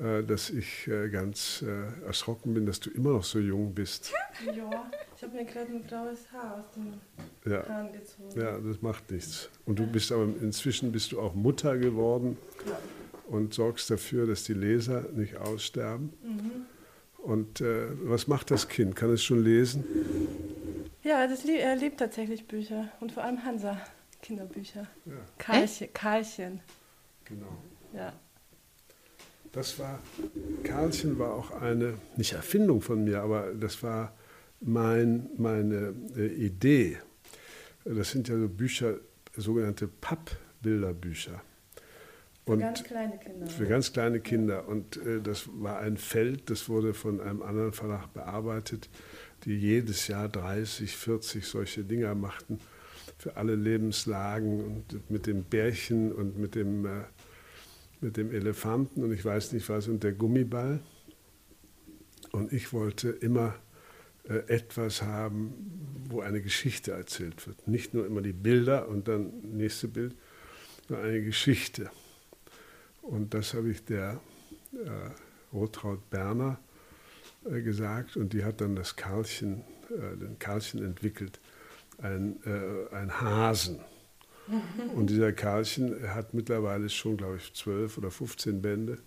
äh, dass ich äh, ganz äh, erschrocken bin, dass du immer noch so jung bist. Ja, ich habe mir gerade ein graues Haar aus den ja. Haaren gezogen. Ja, das macht nichts. Und du bist aber inzwischen bist du auch Mutter geworden ja. und sorgst dafür, dass die Leser nicht aussterben. Mhm. Und äh, was macht das Kind? Kann es schon lesen? Ja, das, er liebt tatsächlich Bücher und vor allem Hansa Kinderbücher. Ja. Karlchen, Karlchen. Genau. Ja. Das war, Karlchen war auch eine, nicht Erfindung von mir, aber das war mein, meine äh, Idee. Das sind ja so Bücher, sogenannte Pappbilderbücher. Für ganz kleine Kinder. Für ganz kleine Kinder. Und äh, das war ein Feld, das wurde von einem anderen Verlag bearbeitet, die jedes Jahr 30, 40 solche Dinger machten für alle Lebenslagen und mit dem Bärchen und mit dem, äh, mit dem Elefanten und ich weiß nicht was und der Gummiball. Und ich wollte immer äh, etwas haben, wo eine Geschichte erzählt wird. Nicht nur immer die Bilder und dann nächste Bild, sondern eine Geschichte. Und das habe ich der äh, Rotraud Berner äh, gesagt und die hat dann das Karlchen, äh, den Karlchen entwickelt ein, äh, ein Hasen. Und dieser Karlchen hat mittlerweile schon, glaube ich, zwölf oder 15 Bände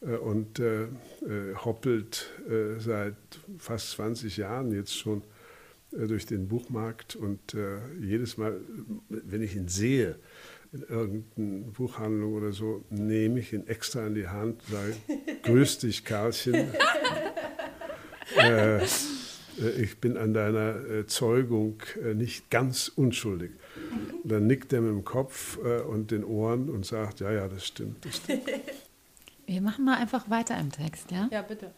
ja. äh, und äh, hoppelt seit fast 20 Jahren jetzt schon durch den Buchmarkt. Und jedes Mal, wenn ich ihn sehe, in irgendeiner Buchhandlung oder so, nehme ich ihn extra in die Hand, sage, grüß dich, Karlchen. Äh, ich bin an deiner äh, Zeugung äh, nicht ganz unschuldig. Dann nickt er mit dem Kopf und den Ohren und sagt, ja, ja, das stimmt. Das stimmt. Wir machen mal einfach weiter im Text, ja? Ja, bitte.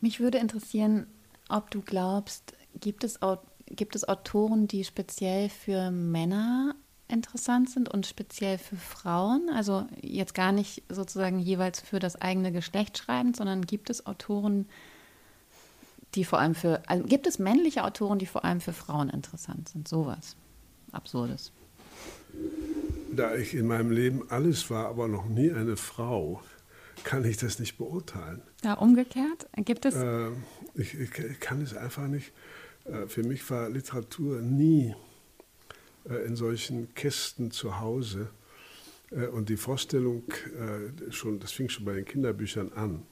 Mich würde interessieren, ob du glaubst, gibt es, gibt es Autoren, die speziell für Männer interessant sind und speziell für Frauen? Also jetzt gar nicht sozusagen jeweils für das eigene Geschlecht schreibend, sondern gibt es Autoren, die vor allem für, also gibt es männliche Autoren, die vor allem für Frauen interessant sind? Sowas Absurdes. Da ich in meinem Leben alles war, aber noch nie eine Frau, kann ich das nicht beurteilen. Ja, umgekehrt? Gibt es? Äh, ich, ich, kann es einfach nicht. Äh, für mich war Literatur nie in solchen Kästen zu Hause. Äh, und die Vorstellung, äh, schon, das fing schon bei den Kinderbüchern an,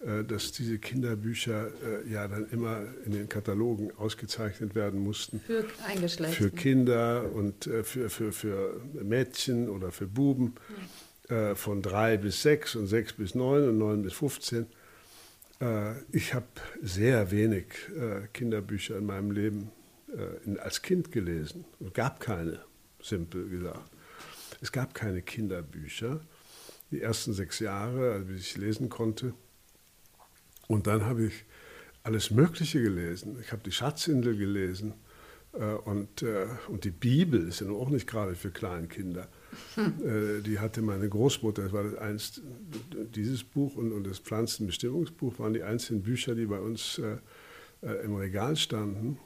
äh, dass diese Kinderbücher äh, ja dann immer in den Katalogen ausgezeichnet werden mussten. Für Eingeschlecht. Für Kinder und äh, für, für, für Mädchen oder für Buben. äh, von drei bis sechs und sechs bis neun und neun bis 15. Äh, ich habe sehr wenig äh, Kinderbücher in meinem Leben äh, als Kind gelesen. Es gab keine, simpel gesagt. Es gab keine Kinderbücher. Die ersten sechs Jahre, als ich lesen konnte. Und dann habe ich alles Mögliche gelesen. Ich habe die Schatzinsel gelesen äh, und, äh, und die Bibel ist ja auch nicht gerade für Kleinkinder. Hm. die hatte meine Großmutter, das war das einst, dieses Buch und, und das Pflanzenbestimmungsbuch waren die einzigen Bücher, die bei uns im Regal standen.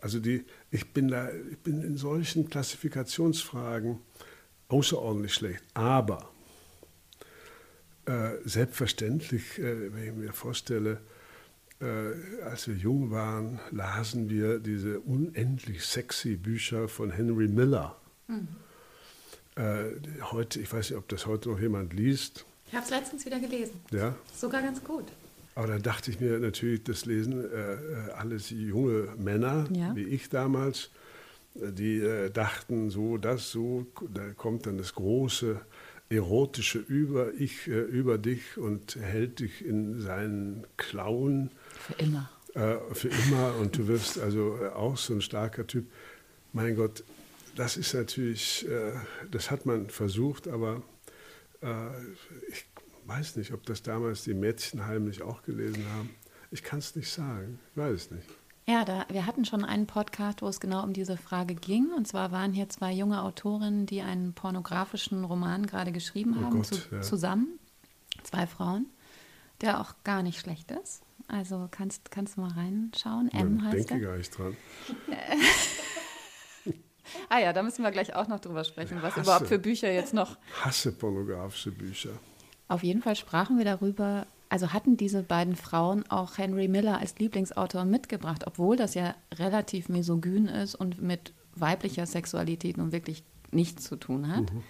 Also die, ich, bin da, ich bin in solchen Klassifikationsfragen außerordentlich schlecht. Aber äh, selbstverständlich, äh, wenn ich mir vorstelle, äh, als wir jung waren, lasen wir diese unendlich sexy Bücher von Henry Miller. Mhm. Äh, heute, ich weiß nicht, ob das heute noch jemand liest. Ich habe es letztens wieder gelesen. Ja. Sogar ganz gut. Aber dann dachte ich mir natürlich, das lesen äh, alles junge Männer, ja. wie ich damals, die äh, dachten so, das so, da kommt dann das große erotische über ich äh, über dich und hält dich in seinen Klauen für immer. Äh, für immer und du wirst also äh, auch so ein starker Typ. Mein Gott, das ist natürlich, äh, das hat man versucht, aber äh, ich weiß nicht, ob das damals die Mädchen heimlich auch gelesen haben. Ich kann es nicht sagen, ich weiß es nicht. Ja, da, wir hatten schon einen Podcast, wo es genau um diese Frage ging. Und zwar waren hier zwei junge Autorinnen, die einen pornografischen Roman gerade geschrieben oh haben, Gott, zu, ja. zusammen. Zwei Frauen, der auch gar nicht schlecht ist. Also kannst, kannst du mal reinschauen. M Man heißt denke der. gar nicht dran. ah ja, da müssen wir gleich auch noch drüber sprechen, was hasse, überhaupt für Bücher jetzt noch. Hasse pornografische Bücher. Auf jeden Fall sprachen wir darüber, also hatten diese beiden Frauen auch Henry Miller als Lieblingsautor mitgebracht, obwohl das ja relativ misogyn ist und mit weiblicher Sexualität nun wirklich nichts zu tun hat. Mhm.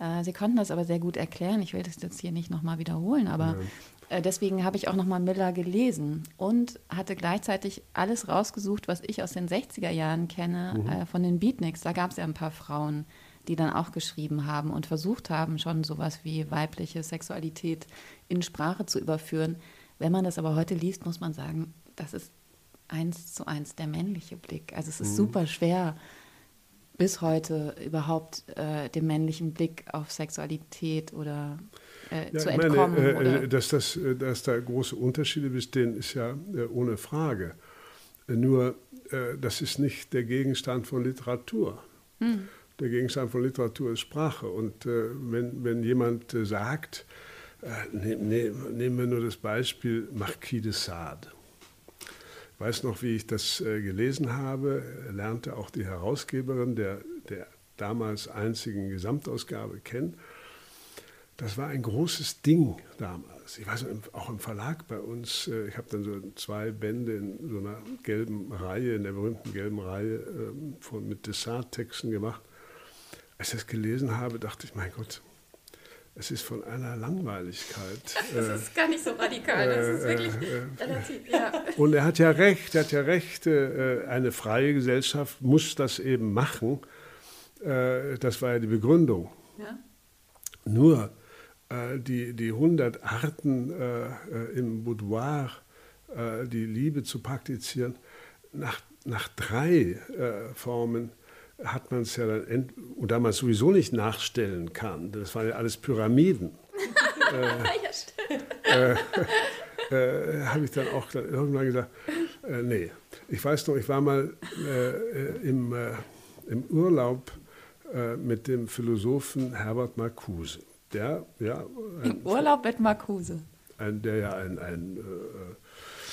Äh, sie konnten das aber sehr gut erklären. Ich will das jetzt hier nicht nochmal wiederholen, aber ja. äh, deswegen habe ich auch nochmal Miller gelesen und hatte gleichzeitig alles rausgesucht, was ich aus den 60er Jahren kenne, mhm. äh, von den Beatniks. Da gab es ja ein paar Frauen, die dann auch geschrieben haben und versucht haben, schon sowas wie weibliche Sexualität in Sprache zu überführen. Wenn man das aber heute liest, muss man sagen, das ist eins zu eins der männliche Blick. Also es ist mhm. super schwer, bis heute überhaupt äh, dem männlichen Blick auf Sexualität oder äh, ja, zu entkommen. Meine, äh, dass, das, äh, dass da große Unterschiede bestehen, ist ja äh, ohne Frage. Nur, äh, das ist nicht der Gegenstand von Literatur. Mhm. Der Gegenstand von Literatur ist Sprache. Und wenn, wenn jemand sagt, äh, nehmen ne, nehm wir nur das Beispiel Marquis de Sade. Ich weiß noch, wie ich das äh, gelesen habe, lernte auch die Herausgeberin der, der damals einzigen Gesamtausgabe kennen. Das war ein großes Ding damals. Ich weiß auch im Verlag bei uns, äh, ich habe dann so zwei Bände in so einer gelben Reihe, in der berühmten gelben Reihe ähm, von, mit Dessert-Texten gemacht. Als ich das gelesen habe, dachte ich, mein Gott, es ist von einer Langweiligkeit. Das äh, ist gar nicht so radikal, das ist wirklich äh, äh, relativ, ja. Und er hat ja recht, er hat ja recht, eine freie Gesellschaft muss das eben machen. Das war ja die Begründung. Ja. Nur die, die 100 Arten im Boudoir, die Liebe zu praktizieren, nach, nach drei Formen hat man es ja dann, und da man es sowieso nicht nachstellen kann, das waren ja alles Pyramiden, äh, ja, stimmt. Äh, äh, habe ich dann auch dann irgendwann gesagt, äh, nee. Ich weiß noch, ich war mal äh, im, äh, im Urlaub mit dem Philosophen Herbert Marcuse. Der, ja, Im Urlaub mit Marcuse. Ein, der ja ein, ein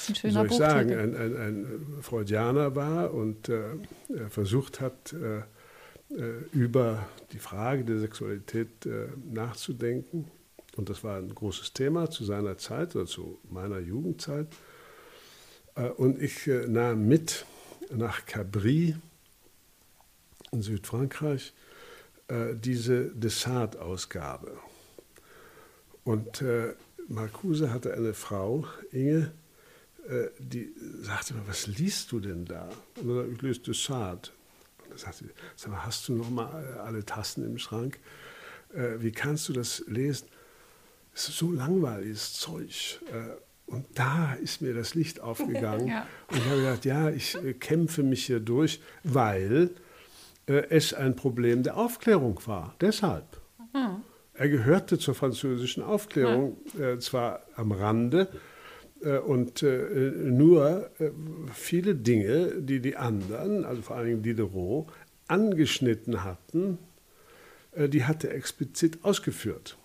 ein schöner soll ich sagen, ein, ein, ein, Freudianer war und äh, versucht hat, äh, äh, über die Frage der Sexualität äh, nachzudenken. Und das war ein großes Thema zu seiner Zeit oder zu meiner Jugendzeit. Äh, und ich äh, nahm mit nach Cabri in Südfrankreich diese Dessert-Ausgabe. Und Marcuse hatte eine Frau, Inge, äh, die sagte mir, was liest du denn da? Und dann, ich lese Dessart. Und dann sagte sie, sag mal, hast du noch mal alle Tassen im Schrank? äh, wie kannst du das lesen? Es ist so langweiliges Zeug. Äh, und da ist mir das Licht aufgegangen. ja. Und ich habe gedacht, ja, ich äh, kämpfe mich hier durch, weil äh, es ein Problem der Aufklärung war. Deshalb. Mhm. Er gehörte zur französischen Aufklärung, ja. äh, zwar am Rande, äh, und äh, nur äh, viele Dinge, die die anderen, also vor allem Diderot, angeschnitten hatten, die hat er explizit ausgeführt.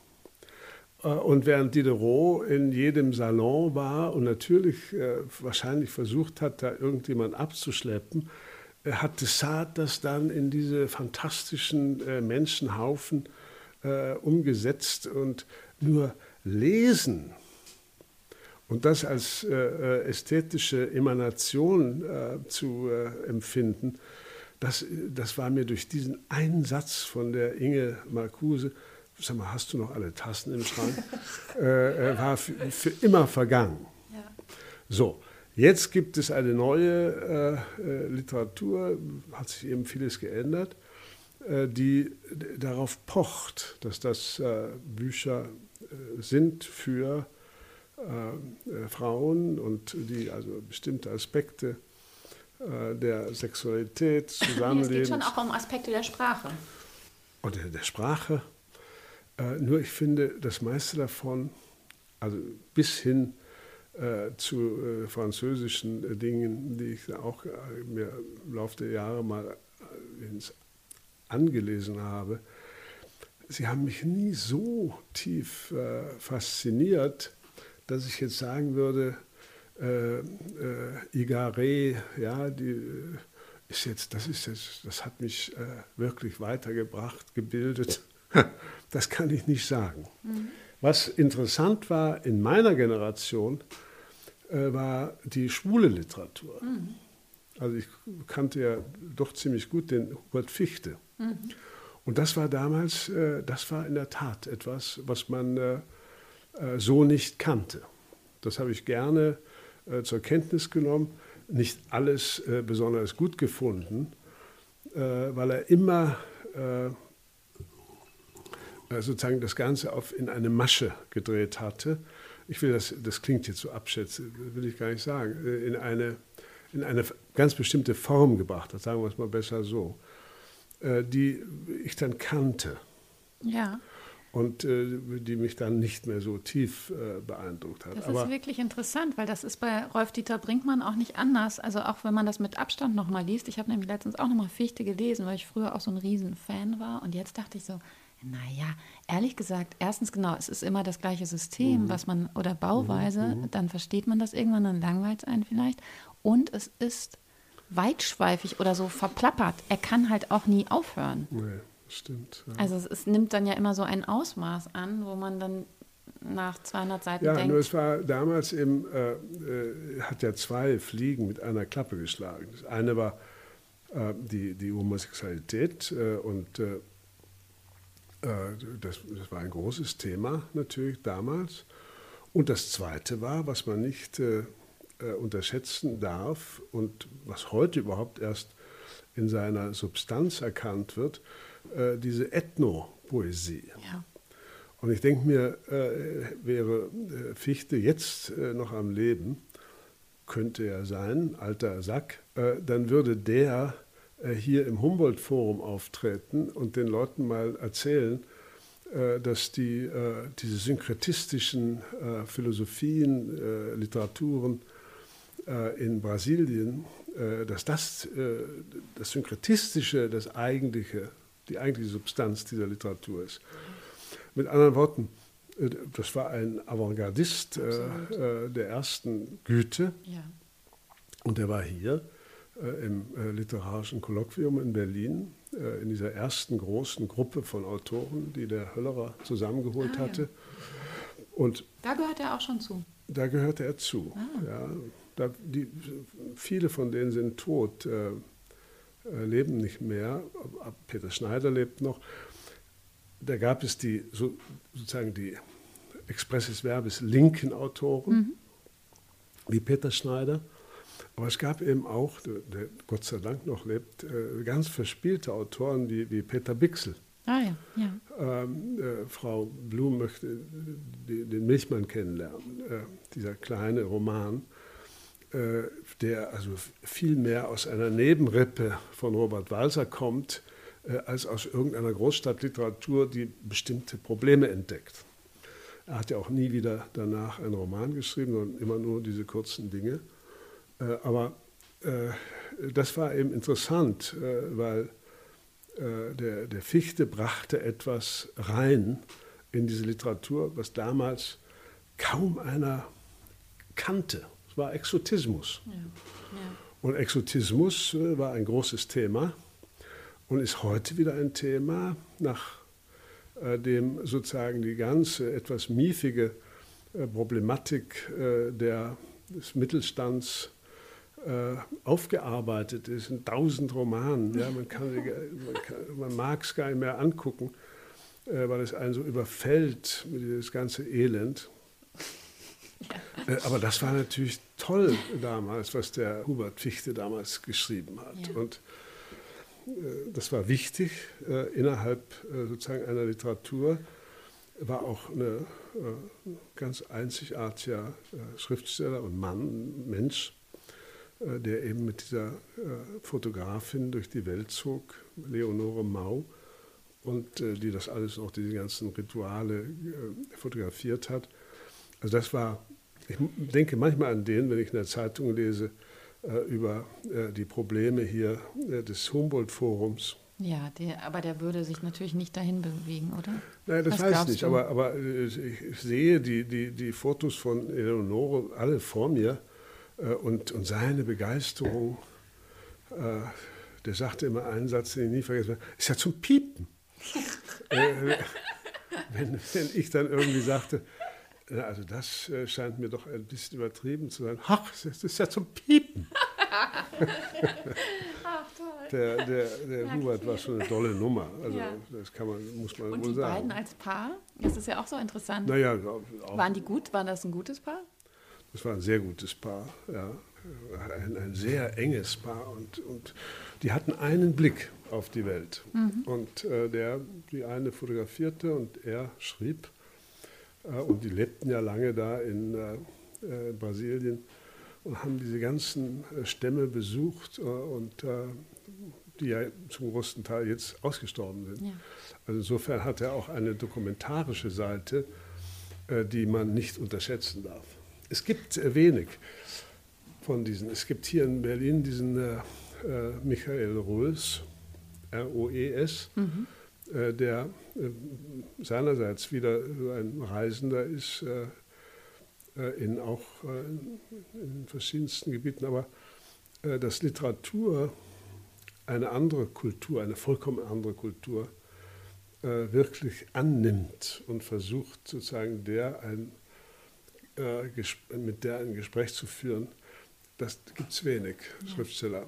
Und während Diderot in jedem Salon war und natürlich äh, wahrscheinlich versucht hat, da irgendjemand abzuschleppen, äh, hat Dessart das dann in diese fantastischen äh, Menschenhaufen umgesetzt und nur lesen und das als ästhetische Emanation zu empfinden, das, das war mir durch diesen Einsatz von der Inge Marcuse sag mal, hast du noch alle Tassen im Schrank? äh, war für, für, immer vergangen. Ja. So, jetzt gibt es eine neue äh, äh, Literatur, hat sich eben vieles geändert, äh, die darauf pocht, dass das äh, Bücher äh, sind für Frauen und die also bestimmte Aspekte der Sexualität, Zusammenlebens... Es geht schon auch um Aspekte der Sprache. Und der, der Sprache äh, nur ich finde, das meiste davon, also bis hin äh, zu äh, französischen äh, Dingen, die ich auch äh, mir im Laufe der Jahre mal ins angelesen habe, sie haben mich nie so tief fasziniert, dass ich jetzt sagen würde, äh, Igaré, ja, die ist jetzt, das ist jetzt, das hat mich wirklich weitergebracht, gebildet. Das kann ich nicht sagen. Mhm. Was interessant war in meiner Generation, äh, war die schwule Literatur. Mhm. Also ich kannte ja doch ziemlich gut den Hubert Fichte. Mhm. Und das war damals, äh, das war in der Tat etwas, was man äh, äh so nicht kannte. Das habe ich gerne äh, zur Kenntnis genommen. Nicht alles äh, besonders gut gefunden, weil er immer äh, sozusagen das Ganze auf, in eine Masche gedreht hatte. Ich will das, das klingt jetzt so abschätzend, will ich gar nicht sagen, äh, in eine, in eine ganz bestimmte Form gebracht hat, sagen wir es mal besser so, äh, die ich dann kannte. Ja. Und die mich dann nicht mehr so tief beeindruckt hat. Das Aber ist wirklich interessant, weil das ist bei Rolf-Dieter Brinkmann auch nicht anders. Also auch wenn man das mit Abstand nochmal liest. Ich habe nämlich letztens auch nochmal Fichte gelesen, weil ich früher auch so ein Riesenfan war. Und jetzt dachte ich so, naja, ehrlich gesagt, erstens genau, es ist immer das gleiche System, mhm. was man, oder Bauweise, mhm. dann versteht man das irgendwann, dann langweilt es einen vielleicht. Und es ist weitschweifig oder so verplappert. Er kann halt auch nie aufhören. Nee, stimmt. Ja. Also es, es, nimmt dann ja immer so ein Ausmaß an, wo man dann nach 200 Seiten ja, denkt. Ja, nur es war damals eben, äh, äh, hat ja zwei Fliegen mit einer Klappe geschlagen. Das eine war äh, die, die Homosexualität äh, und äh, äh, das, das, war ein großes Thema natürlich damals. Und das Zweite war, was man nicht unterschätzen darf und was heute überhaupt erst in seiner Substanz erkannt wird, äh, diese Ethnopoesie. Ja. Und ich denke mir, äh, wäre äh, Fichte jetzt noch am Leben, könnte er sein, alter Sack, dann würde der äh, hier im Humboldt-Forum auftreten und den Leuten mal erzählen, äh, dass die, äh, diese synkretistischen Philosophien, Literaturen in Brasilien, dass das, das Synkretistische, das eigentliche, die eigentliche Substanz dieser Literatur ist. Mit anderen Worten, das war ein Avantgardist der ersten Güte. Ja. Und der war hier äh, im äh, Literarischen Kolloquium in Berlin, äh, in dieser ersten großen Gruppe von Autoren, die der Höllerer zusammengeholt ah, hatte. Ja. Und da gehört er auch schon zu. Da gehörte er zu. Ah. Ja, da, die, viele von denen sind tot, äh, leben nicht mehr. Peter Schneider lebt noch. Da gab es die so, sozusagen die expressis verbis linken Autoren, mhm. wie Peter Schneider. Aber es gab eben auch, der Gott sei Dank noch lebt, äh, ganz verspielte Autoren wie, wie Peter Bixel. Ah ja, ja. Ähm, äh, Frau Blum möchte den Milchmann kennenlernen. Äh, dieser kleine Roman, äh, der also viel mehr aus einer Nebenrippe von Robert Walser kommt, äh, als aus irgendeiner Großstadtliteratur, die bestimmte Probleme entdeckt. Er hat ja auch nie wieder danach einen Roman geschrieben, sondern immer nur diese kurzen Dinge. Äh, aber äh, das war eben interessant, weil der, der Fichte brachte etwas rein in diese Literatur, was damals kaum einer kannte. Es war Exotismus. Ja. Ja. Und Exotismus war ein großes Thema und ist heute wieder ein Thema, nachdem äh, sozusagen die ganze etwas miefige äh, Problematik äh, der, des Mittelstands aufgearbeitet ist in tausend Romanen. Ja, man, kann, man, man mag es gar nicht mehr angucken, weil es einen so überfällt mit dieses ganze Elend. Ja. Aber das war natürlich toll damals, was der Hubert Fichte damals geschrieben hat. Ja. Und äh, das war wichtig äh, innerhalb äh, sozusagen einer Literatur, war auch ein ganz einzigartiger Schriftsteller und Mann, Mensch, der eben mit dieser Fotografin durch die Welt zog, Leonore Mau, und die das alles auch, diese ganzen Rituale fotografiert hat. Also das war, ich denke manchmal an den, wenn ich in der Zeitung lese, äh, über äh, die Probleme hier äh, des Humboldt-Forums. Ja, der, aber der würde sich natürlich nicht dahin bewegen, oder? Nein, das weiß ich nicht, aber, aber ich sehe die, die, die Fotos von Eleonore alle vor mir und, und seine Begeisterung. Der sagte immer einen Satz, den ich nie vergessen habe, ist ja zum Piepen. wenn, wenn ich dann irgendwie sagte, also das äh, scheint mir doch ein bisschen übertrieben zu sein. Ach, das ist ja zum Piepen. Ach, toll. Der, der, der Hubert war schon eine tolle Nummer. Also ja. das kann man, muss man Und wohl die sagen. beiden als Paar, das ist ja auch so interessant. Naja, auch, Waren die gut? War das ein gutes Paar? Das war ein sehr gutes Paar, ja. Ein, ein sehr enges Paar. Und, und die hatten einen Blick auf die Welt. Mhm. Und äh, der, die eine fotografierte und er schrieb. Äh, und die lebten ja lange da in äh, äh, Brasilien und haben diese ganzen Stämme besucht und die ja zum größten Teil jetzt ausgestorben sind. Ja. Also insofern hat er auch eine dokumentarische Seite, die man nicht unterschätzen darf. Es gibt wenig von diesen. Es gibt hier in Berlin diesen äh, Michael Roes, R-O-E-S. Mhm äh, der seinerseits wieder ein Reisender ist, äh, in auch in verschiedensten Gebieten, aber dass Literatur eine andere Kultur, eine vollkommen andere Kultur wirklich annimmt und versucht sozusagen der ein, mit der ein Gespräch zu führen, das gibt es wenig Schriftsteller.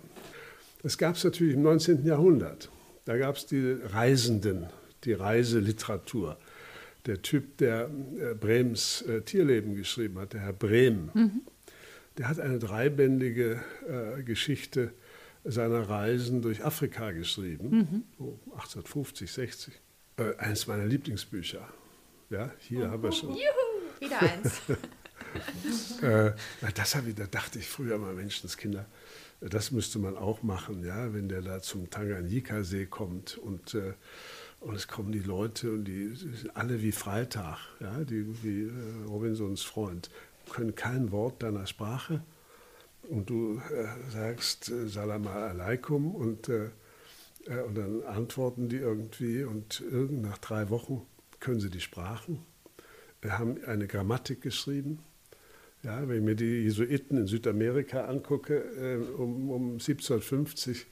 Das gab es natürlich im 19. Jahrhundert. Da gab es die Reisenden, die Reiseliteratur. Der Typ, der äh, Brems äh, Tierleben geschrieben hat, der Herr Brehm, mhm. der hat eine dreibändige äh, Geschichte seiner Reisen durch Afrika geschrieben, mhm. so 1850, 60. Äh, eines meiner Lieblingsbücher. Ja, hier oh, haben wir schon. Juhu, wieder eins. äh, das ich, da dachte ich früher mal, Menschenskinder, das müsste man auch machen, ja, wenn der da zum Tanganyika-See kommt und, äh, und es kommen die Leute und die alle wie Freitag, ja, die, wie äh, Robinsons Freund, können kein Wort deiner Sprache. Und du äh, sagst äh, Salam alaikum und, äh, äh, und dann antworten die irgendwie und nach drei Wochen können sie die Sprachen, Wir haben eine Grammatik geschrieben. Ja, wenn ich mir die Jesuiten in Südamerika angucke, um, um 1750,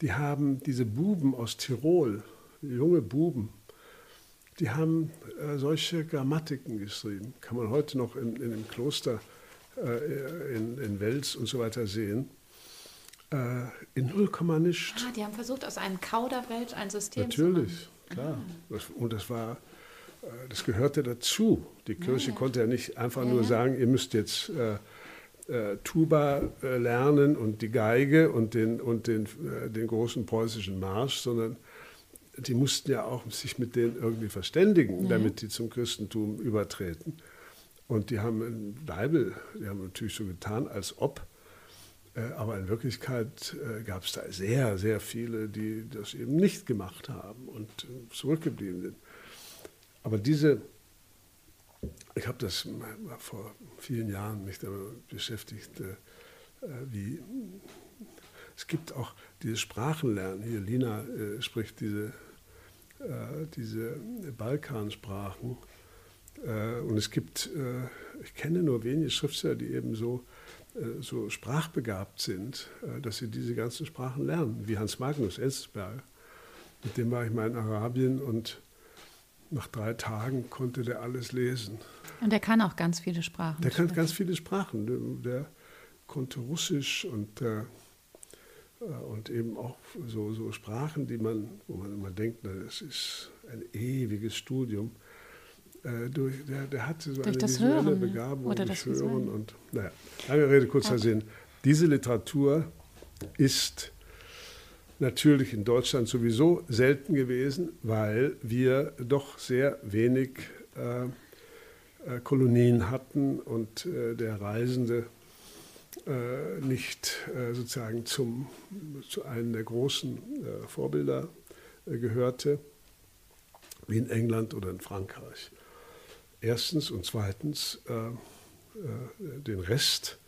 die haben diese Buben aus Tirol, junge Buben, die haben äh, solche Grammatiken geschrieben. Kann man heute noch in, in dem Kloster äh, in, in Wels und so weiter sehen. Äh, in null Komma nicht. Ah, die haben versucht, aus einem Kauderwelsch ein System Natürlich, zu machen. Natürlich, klar. Ah. Das, und das war äh, das gehörte dazu. Die Kirche ja, konnte ja nicht einfach ja, nur sagen, ihr müsst jetzt äh, äh, Tuba äh, lernen und die Geige und den, und den, äh, den großen preußischen Marsch, sondern die mussten ja auch sich mit denen irgendwie verständigen, ja. damit die zum Christentum übertreten. Und die haben in Leibel, die haben natürlich so getan, als ob, äh, aber in Wirklichkeit äh, gab es da sehr, sehr viele, die das eben nicht gemacht haben und äh, zurückgeblieben sind. Aber diese, ich habe das vor vielen Jahren mich damit beschäftigt, wie es gibt auch dieses Sprachenlernen. Hier, Lina äh, spricht diese, diese Balkansprachen. Äh, und es gibt, äh, ich kenne nur wenige Schriftsteller, die eben so, äh, so sprachbegabt sind, äh, dass sie diese ganzen Sprachen lernen, wie Hans Magnus Enzensberger. Mit dem war ich mal in Arabien und nach drei Tagen konnte der alles lesen. Und der kann auch ganz viele Sprachen. Der kann ganz viele Sprachen. Der, der konnte Russisch und äh, äh, und eben auch so, so Sprachen, die man, wo man immer denkt, na, das ist ein ewiges Studium. Äh, durch, der, der hatte so durch eine visuelle Hören, Begabung oder das Hören und naja, lange Rede, kurzer okay. Sinn. Diese Literatur ist natürlich in Deutschland sowieso selten gewesen, weil wir doch sehr wenig äh, äh Kolonien hatten und äh, der Reisende äh, nicht äh, sozusagen zum, zu einem der großen äh, Vorbilder äh, gehörte, wie in England oder in Frankreich. Erstens und zweitens äh, äh, den Rest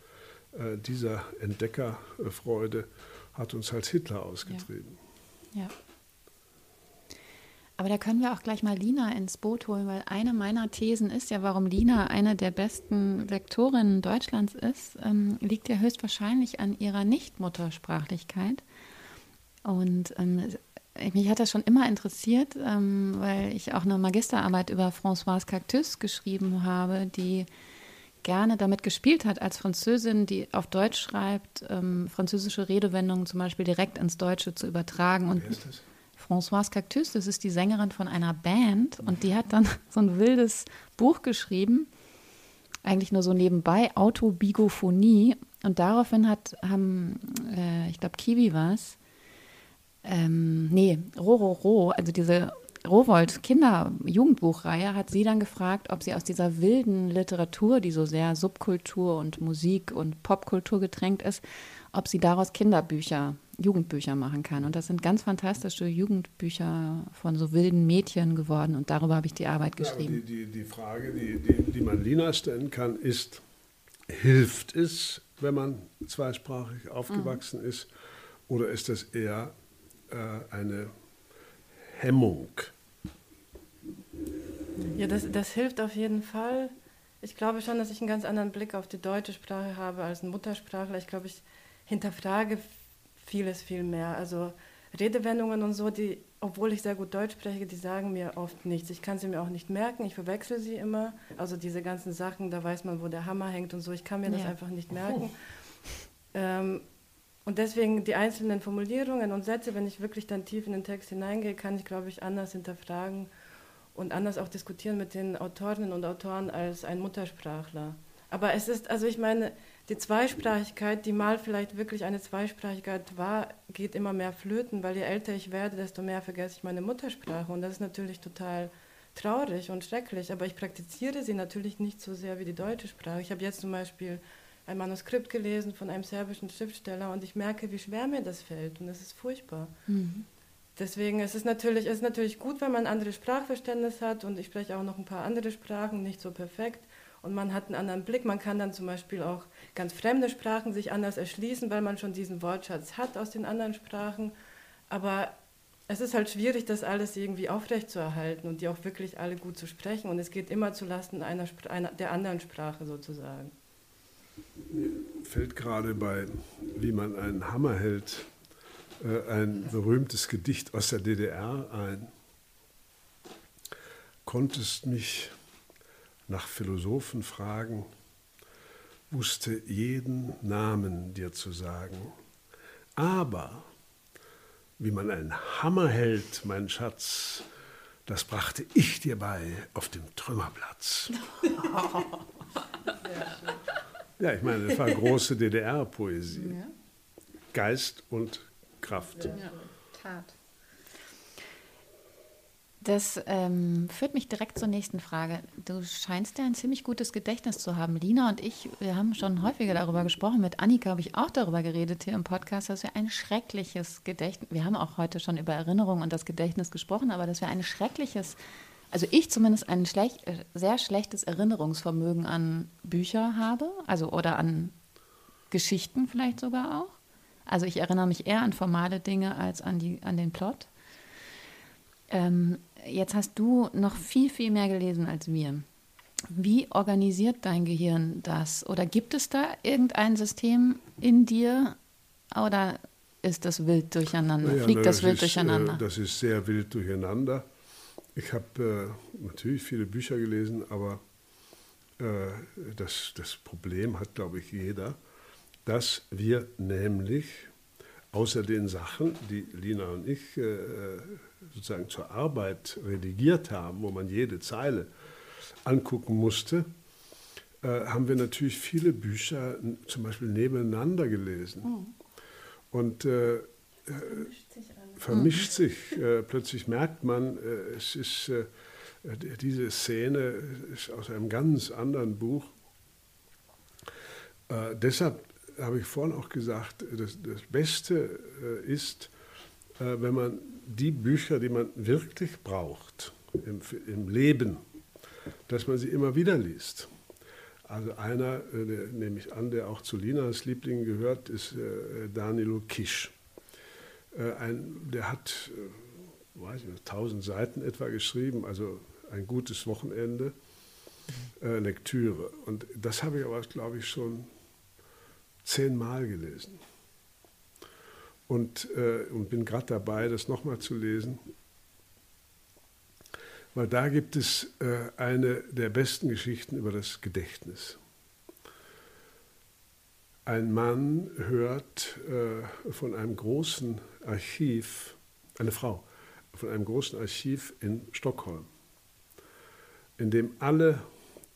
dieser Entdeckerfreude hat uns halt Hitler ausgetrieben. ja. ja. Aber da können wir auch gleich mal Lina ins Boot holen, weil eine meiner Thesen ist ja, warum Lina eine der besten Lektorinnen Deutschlands ist, ähm, liegt ja höchstwahrscheinlich an ihrer Nichtmuttersprachlichkeit. Und ähm, mich hat das schon immer interessiert, ähm, weil ich auch eine Magisterarbeit über Françoise Cactus geschrieben habe, die gerne damit gespielt hat, als Französin, die auf Deutsch schreibt, ähm, französische Redewendungen zum Beispiel direkt ins Deutsche zu übertragen. Und Wer ist das? Françoise Cactus, das ist die Sängerin von einer Band und die hat dann so ein wildes Buch geschrieben, eigentlich nur so nebenbei, Autobigophonie. Und daraufhin hat, haben, äh, ich glaube, Kiwi war es, ähm, nee, Rororo, also diese Rowold Kinder-Jugendbuchreihe, hat sie dann gefragt, ob sie aus dieser wilden Literatur, die so sehr Subkultur und Musik und Popkultur getränkt ist, ob sie daraus Kinderbücher Jugendbücher machen kann. Und das sind ganz fantastische Jugendbücher von so wilden Mädchen geworden. Und darüber habe ich die Arbeit geschrieben. Ja, die, die, die, Frage, die, die, die man Lina stellen kann, ist, hilft es, wenn man zweisprachig aufgewachsen mhm. ist? Oder ist das eher äh, eine Hemmung? Ja, das, das hilft auf jeden Fall. Ich glaube schon, dass ich einen ganz anderen Blick auf die deutsche Sprache habe als ein Muttersprachler. Ich glaube, ich hinterfrage vieles viel mehr. Also Redewendungen und so, die, obwohl ich sehr gut Deutsch spreche, die sagen mir oft nichts. Ich kann sie mir auch nicht merken, ich verwechsel sie immer. Also diese ganzen Sachen, da weiß man, wo der Hammer hängt und so, ich kann mir ja. das einfach nicht merken. Ähm, und deswegen die einzelnen Formulierungen und Sätze, wenn ich wirklich dann tief in den Text hineingehe, kann ich, glaube ich, anders hinterfragen und anders auch diskutieren mit den Autorinnen und Autoren als ein Muttersprachler. Aber es ist, also ich meine, die Zweisprachigkeit, die mal vielleicht wirklich eine Zweisprachigkeit war, geht immer mehr flöten, weil je älter ich werde, desto mehr vergesse ich meine Muttersprache. Und das ist natürlich total traurig und schrecklich, aber ich praktiziere sie natürlich nicht so sehr wie die deutsche Sprache. Ich habe jetzt zum Beispiel ein Manuskript gelesen von einem serbischen Schriftsteller und ich merke, wie schwer mir das fällt und es ist furchtbar. Mhm. Deswegen ist es natürlich, ist natürlich gut, wenn man ein anderes Sprachverständnis hat und ich spreche auch noch ein paar andere Sprachen, nicht so perfekt und man hat einen anderen Blick. Man kann dann zum Beispiel auch ganz fremde Sprachen sich anders erschließen, weil man schon diesen Wortschatz hat aus den anderen Sprachen. Aber es ist halt schwierig, das alles irgendwie aufrechtzuerhalten und die auch wirklich alle gut zu sprechen. Und es geht immer zulasten einer, einer der anderen Sprache sozusagen. Mir fällt gerade bei, wie man einen Hammer hält, äh, ein berühmtes Gedicht aus der DDR ein. Konntest mich nach Philosophen fragen, wusste jeden Namen dir zu sagen. Aber wie man einen Hammer hält, mein Schatz, das brachte ich dir bei auf dem Trümmerplatz. ja, ich meine, das war große DDR-Poesie. Geist und Kraft. Ja, Tat. Das ähm, führt mich direkt zur nächsten Frage. Du scheinst ja ein ziemlich gutes Gedächtnis zu haben. Lina und ich, wir haben schon häufiger darüber gesprochen. Mit Annika habe ich auch darüber geredet hier im Podcast, dass wir ein schreckliches Gedächtnis, wir haben auch heute schon über Erinnerungen und das Gedächtnis gesprochen, aber dass wir ein schreckliches, also ich zumindest ein schlecht, äh, sehr schlechtes Erinnerungsvermögen an Bücher habe, also oder an Geschichten vielleicht sogar auch. Also ich erinnere mich eher an formale Dinge als an, die, an den Plot. Ähm, jetzt hast du noch viel, viel mehr gelesen als wir. Wie organisiert dein Gehirn das? Oder gibt es da irgendein System in dir? Oder ist das wild durcheinander? Ja, Fliegt na, das, wild ist, durcheinander? Äh, das ist sehr wild durcheinander. Ich habe äh, natürlich viele Bücher gelesen, aber äh, das, das Problem hat, glaube ich, jeder, dass wir nämlich außer den Sachen, die Lina und ich äh, sozusagen zur Arbeit redigiert haben, wo man jede Zeile angucken musste, äh, haben wir natürlich viele Bücher zum Beispiel nebeneinander gelesen. Mhm. Und äh, vermischt sich, vermischt sich. Äh, plötzlich merkt man, äh, es ist äh, diese Szene ist aus einem ganz anderen Buch. Äh, deshalb habe ich vorhin auch gesagt, das, das Beste äh, ist, äh, wenn man die Bücher, die man wirklich braucht im, im Leben, dass man sie immer wieder liest. Also einer, äh, der, nehme ich an, der auch zu Linas Lieblingen gehört, ist Danilo Kisch. Ein, der hat, weiß ich nicht, 1000 Seiten etwa geschrieben, also ein gutes Wochenende, Lektüre. Und das habe ich aber, glaube ich, schon zehnmal gelesen. Und, äh, und bin gerade dabei, das nochmal zu lesen. Weil da gibt es äh, eine der besten Geschichten über das Gedächtnis. Ein Mann hört äh, von einem großen Archiv, eine Frau, von einem großen Archiv in Stockholm, in dem alle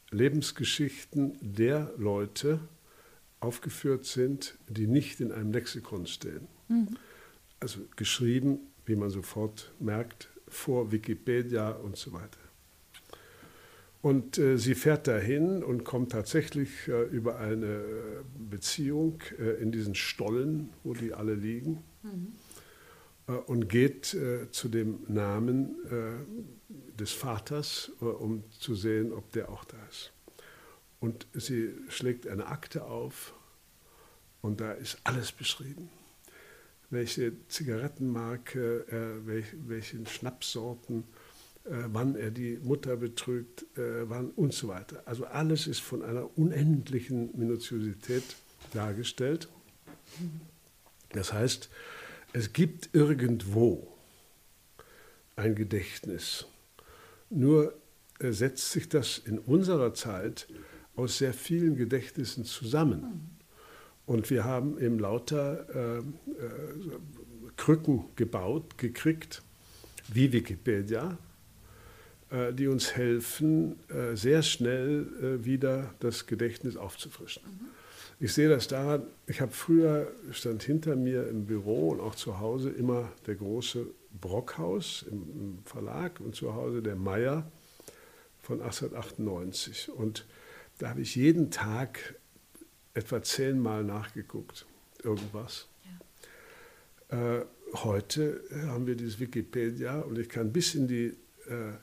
Lebensgeschichten der Leute, aufgeführt sind, die nicht in einem Lexikon stehen. Mhm. Also geschrieben, wie man sofort merkt, vor Wikipedia und so weiter. Und äh, sie fährt dahin und kommt tatsächlich äh, über eine Beziehung äh, in diesen Stollen, wo die alle liegen, mhm. und geht äh, zu dem Namen äh, des Vaters, äh, um zu sehen, ob der auch da ist. Und sie schlägt eine Akte auf und da ist alles beschrieben. Welche Zigarettenmarke, äh, welch, welchen Schnapssorten, äh, wann er die Mutter betrügt, äh, wann und so weiter. Also alles ist von einer unendlichen Minutiosität dargestellt. Das heißt, es gibt irgendwo ein Gedächtnis. Nur äh, setzt sich das in unserer Zeit aus sehr vielen Gedächtnissen zusammen. Und wir haben eben lauter äh, äh, Krücken gebaut, gekriegt, wie Wikipedia, äh, die uns helfen, äh, sehr schnell äh, wieder das Gedächtnis aufzufrischen. Ich sehe das daran, ich habe früher, stand hinter mir im Büro und auch zu Hause immer der große Brockhaus im, im Verlag und zu Hause der Meier von 1898. Und da habe ich jeden Tag etwa zehnmal nachgeguckt, irgendwas. Ja. Äh, heute haben wir dieses Wikipedia und ich kann bis in die, äh,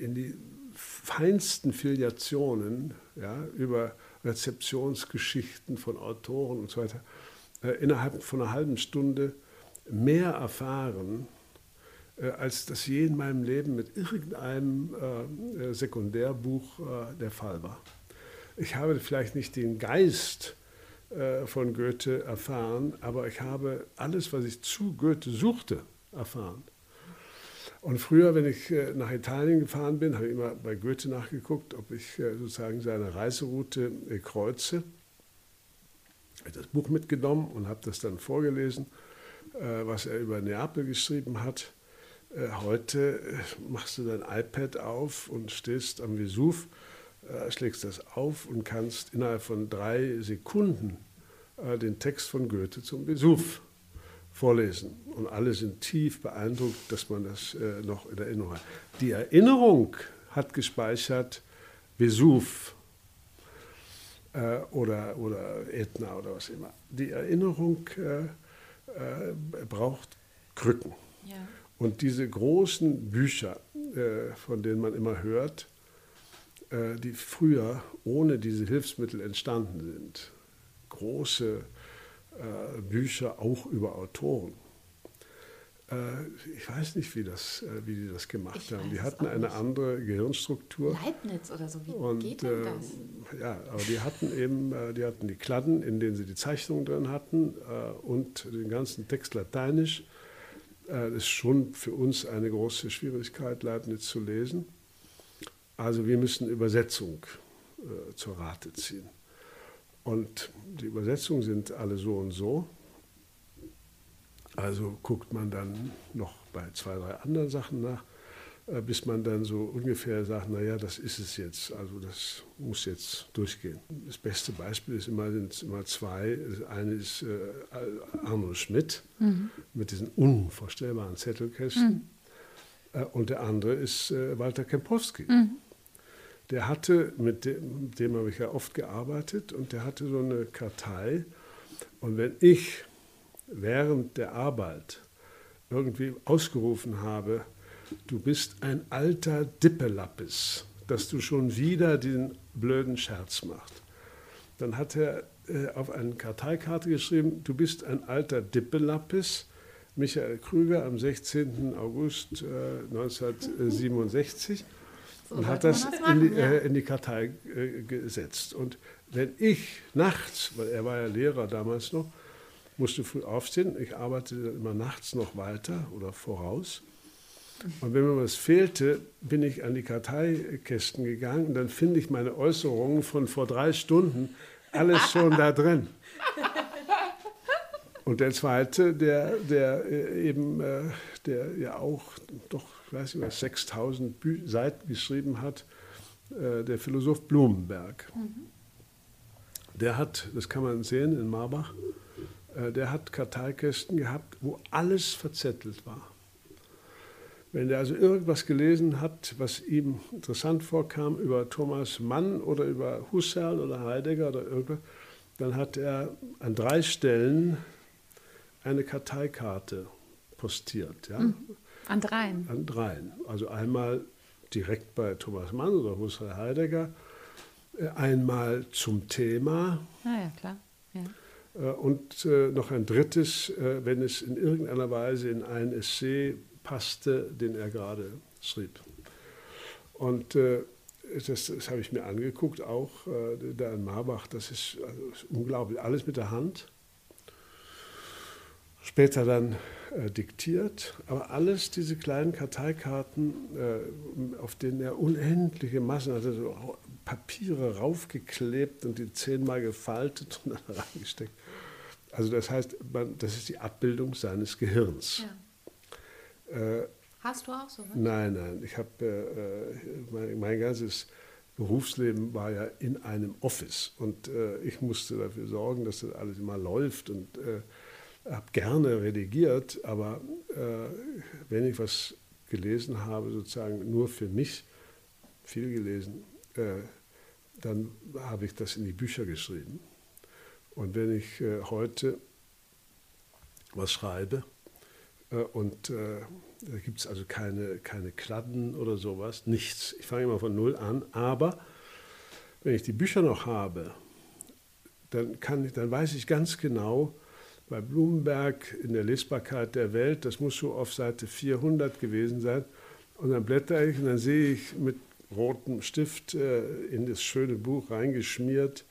in die feinsten Filiationen ja, über Rezeptionsgeschichten von Autoren und so weiter äh, innerhalb von einer halben Stunde mehr erfahren, als das je in meinem Leben mit irgendeinem äh, äh, Sekundärbuch äh, der Fall war. Ich habe vielleicht nicht den Geist äh, von Goethe erfahren, aber ich habe alles, was ich zu Goethe suchte, erfahren. Und früher, wenn ich äh, nach Italien gefahren bin, habe ich immer bei Goethe nachgeguckt, ob ich sozusagen seine Reiseroute kreuze. Ich habe das Buch mitgenommen und habe das dann vorgelesen, was er über Neapel geschrieben hat. Äh, heute äh, machst du dein iPad auf und stehst am Vesuv, äh, schlägst das auf und kannst innerhalb von drei Sekunden den Text von Goethe zum Vesuv vorlesen. Und alle sind tief beeindruckt, dass man das noch in Erinnerung hat. Die Erinnerung hat gespeichert Vesuv oder, oder Ätna oder was immer. Die Erinnerung braucht Krücken. Ja. Und diese großen Bücher, äh, von denen man immer hört, äh, die früher ohne diese Hilfsmittel entstanden sind, große äh, Bücher auch über Autoren. Ich weiß nicht, wie, das, wie die das gemacht ich haben. Die hatten eine nicht. andere Gehirnstruktur. Leibniz oder so, wie und, geht denn das? Ja, aber die hatten eben, die hatten die Kladden, in denen sie die Zeichnungen drin hatten und den ganzen Text lateinisch das äh, ist schon für uns eine große Schwierigkeit, Leibniz zu lesen. Also wir müssen Übersetzung äh, zur Rate ziehen. Und die Übersetzungen sind alle so und so. Also guckt man dann noch bei zwei, drei anderen Sachen nach. Äh, bis man dann so ungefähr sagt, naja, das ist es jetzt, also das muss jetzt durchgehen. Das beste Beispiel ist immer, sind immer zwei. Das eine ist äh, Arnold Schmidt mhm. mit diesen unvorstellbaren Zettelkästen mhm. äh, und der andere ist äh, Walter Kempowski. Mhm. Der hatte, mit dem, mit dem habe ich ja oft gearbeitet und der hatte so eine Kartei und wenn ich während der Arbeit irgendwie ausgerufen habe, du bist ein alter Dippelappes, dass du schon wieder den blöden Scherz machst. Dann hat er äh, auf eine Karteikarte geschrieben, du bist ein alter Dippelappes, Michael Krüger am 16. August äh, 1967 so und hat das, das machen, in, die, äh, in, die, Kartei äh, gesetzt. Und wenn ich nachts, weil er war ja Lehrer damals noch, musste früh aufstehen, ich arbeitete immer nachts noch weiter oder voraus, und wenn mir was fehlte, bin ich an die Karteikästen gegangen und dann finde ich meine Äußerungen von vor drei Stunden alles schon da drin. Und der zweite, der, der äh, eben, äh, der ja auch doch, ich weiß nicht, was 6000 Seiten geschrieben hat, äh, der Philosoph Blumenberg. Mhm. Der hat, das kann man sehen in Marbach, der hat Karteikästen gehabt, wo alles verzettelt war. Wenn er also irgendwas gelesen hat, was ihm interessant vorkam über Thomas Mann oder über Husserl oder Heidegger oder irgendwas, dann hat er an drei Stellen eine Karteikarte postiert. Ja? Hm. An dreien? An dreien. Also einmal direkt bei Thomas Mann oder Husserl Heidegger, äh, einmal zum Thema. Ah ja, klar. Ja. Äh, und äh, noch ein drittes, wenn es in irgendeiner Weise in ein Essay passte, den er gerade schrieb. Und äh, das, das habe ich mir angeguckt, auch äh, da in Marbach. Das ist, also, ist, unglaublich. Alles mit der Hand. Später dann äh, diktiert, aber alles diese kleinen Karteikarten, äh, auf denen er unendliche Massen hatte, so Papiere raufgeklebt und die zehnmal gefaltet und dann reingesteckt. Also das heißt, man, das ist die Abbildung seines Gehirns. Ja. Äh, Hast du auch so? Nein, nein. Ich habe äh, mein, mein, ganzes Berufsleben war ja in einem Office und äh, ich musste dafür sorgen, dass das alles immer läuft und äh, habe gerne redigiert, aber äh, wenn ich was gelesen habe, sozusagen nur für mich, viel gelesen, äh, dann habe ich das in die Bücher geschrieben. Und wenn ich heute was schreibe, und äh, da gibt es also keine, keine Kladden oder sowas, nichts. Ich fange immer von Null an. Aber wenn ich die Bücher noch habe, dann, kann ich, dann weiß ich ganz genau, bei Blumenberg in der Lesbarkeit der Welt, das muss so auf Seite 400 gewesen sein. Und dann blätter ich und dann sehe ich mit rotem Stift äh, in das schöne Buch reingeschmiert,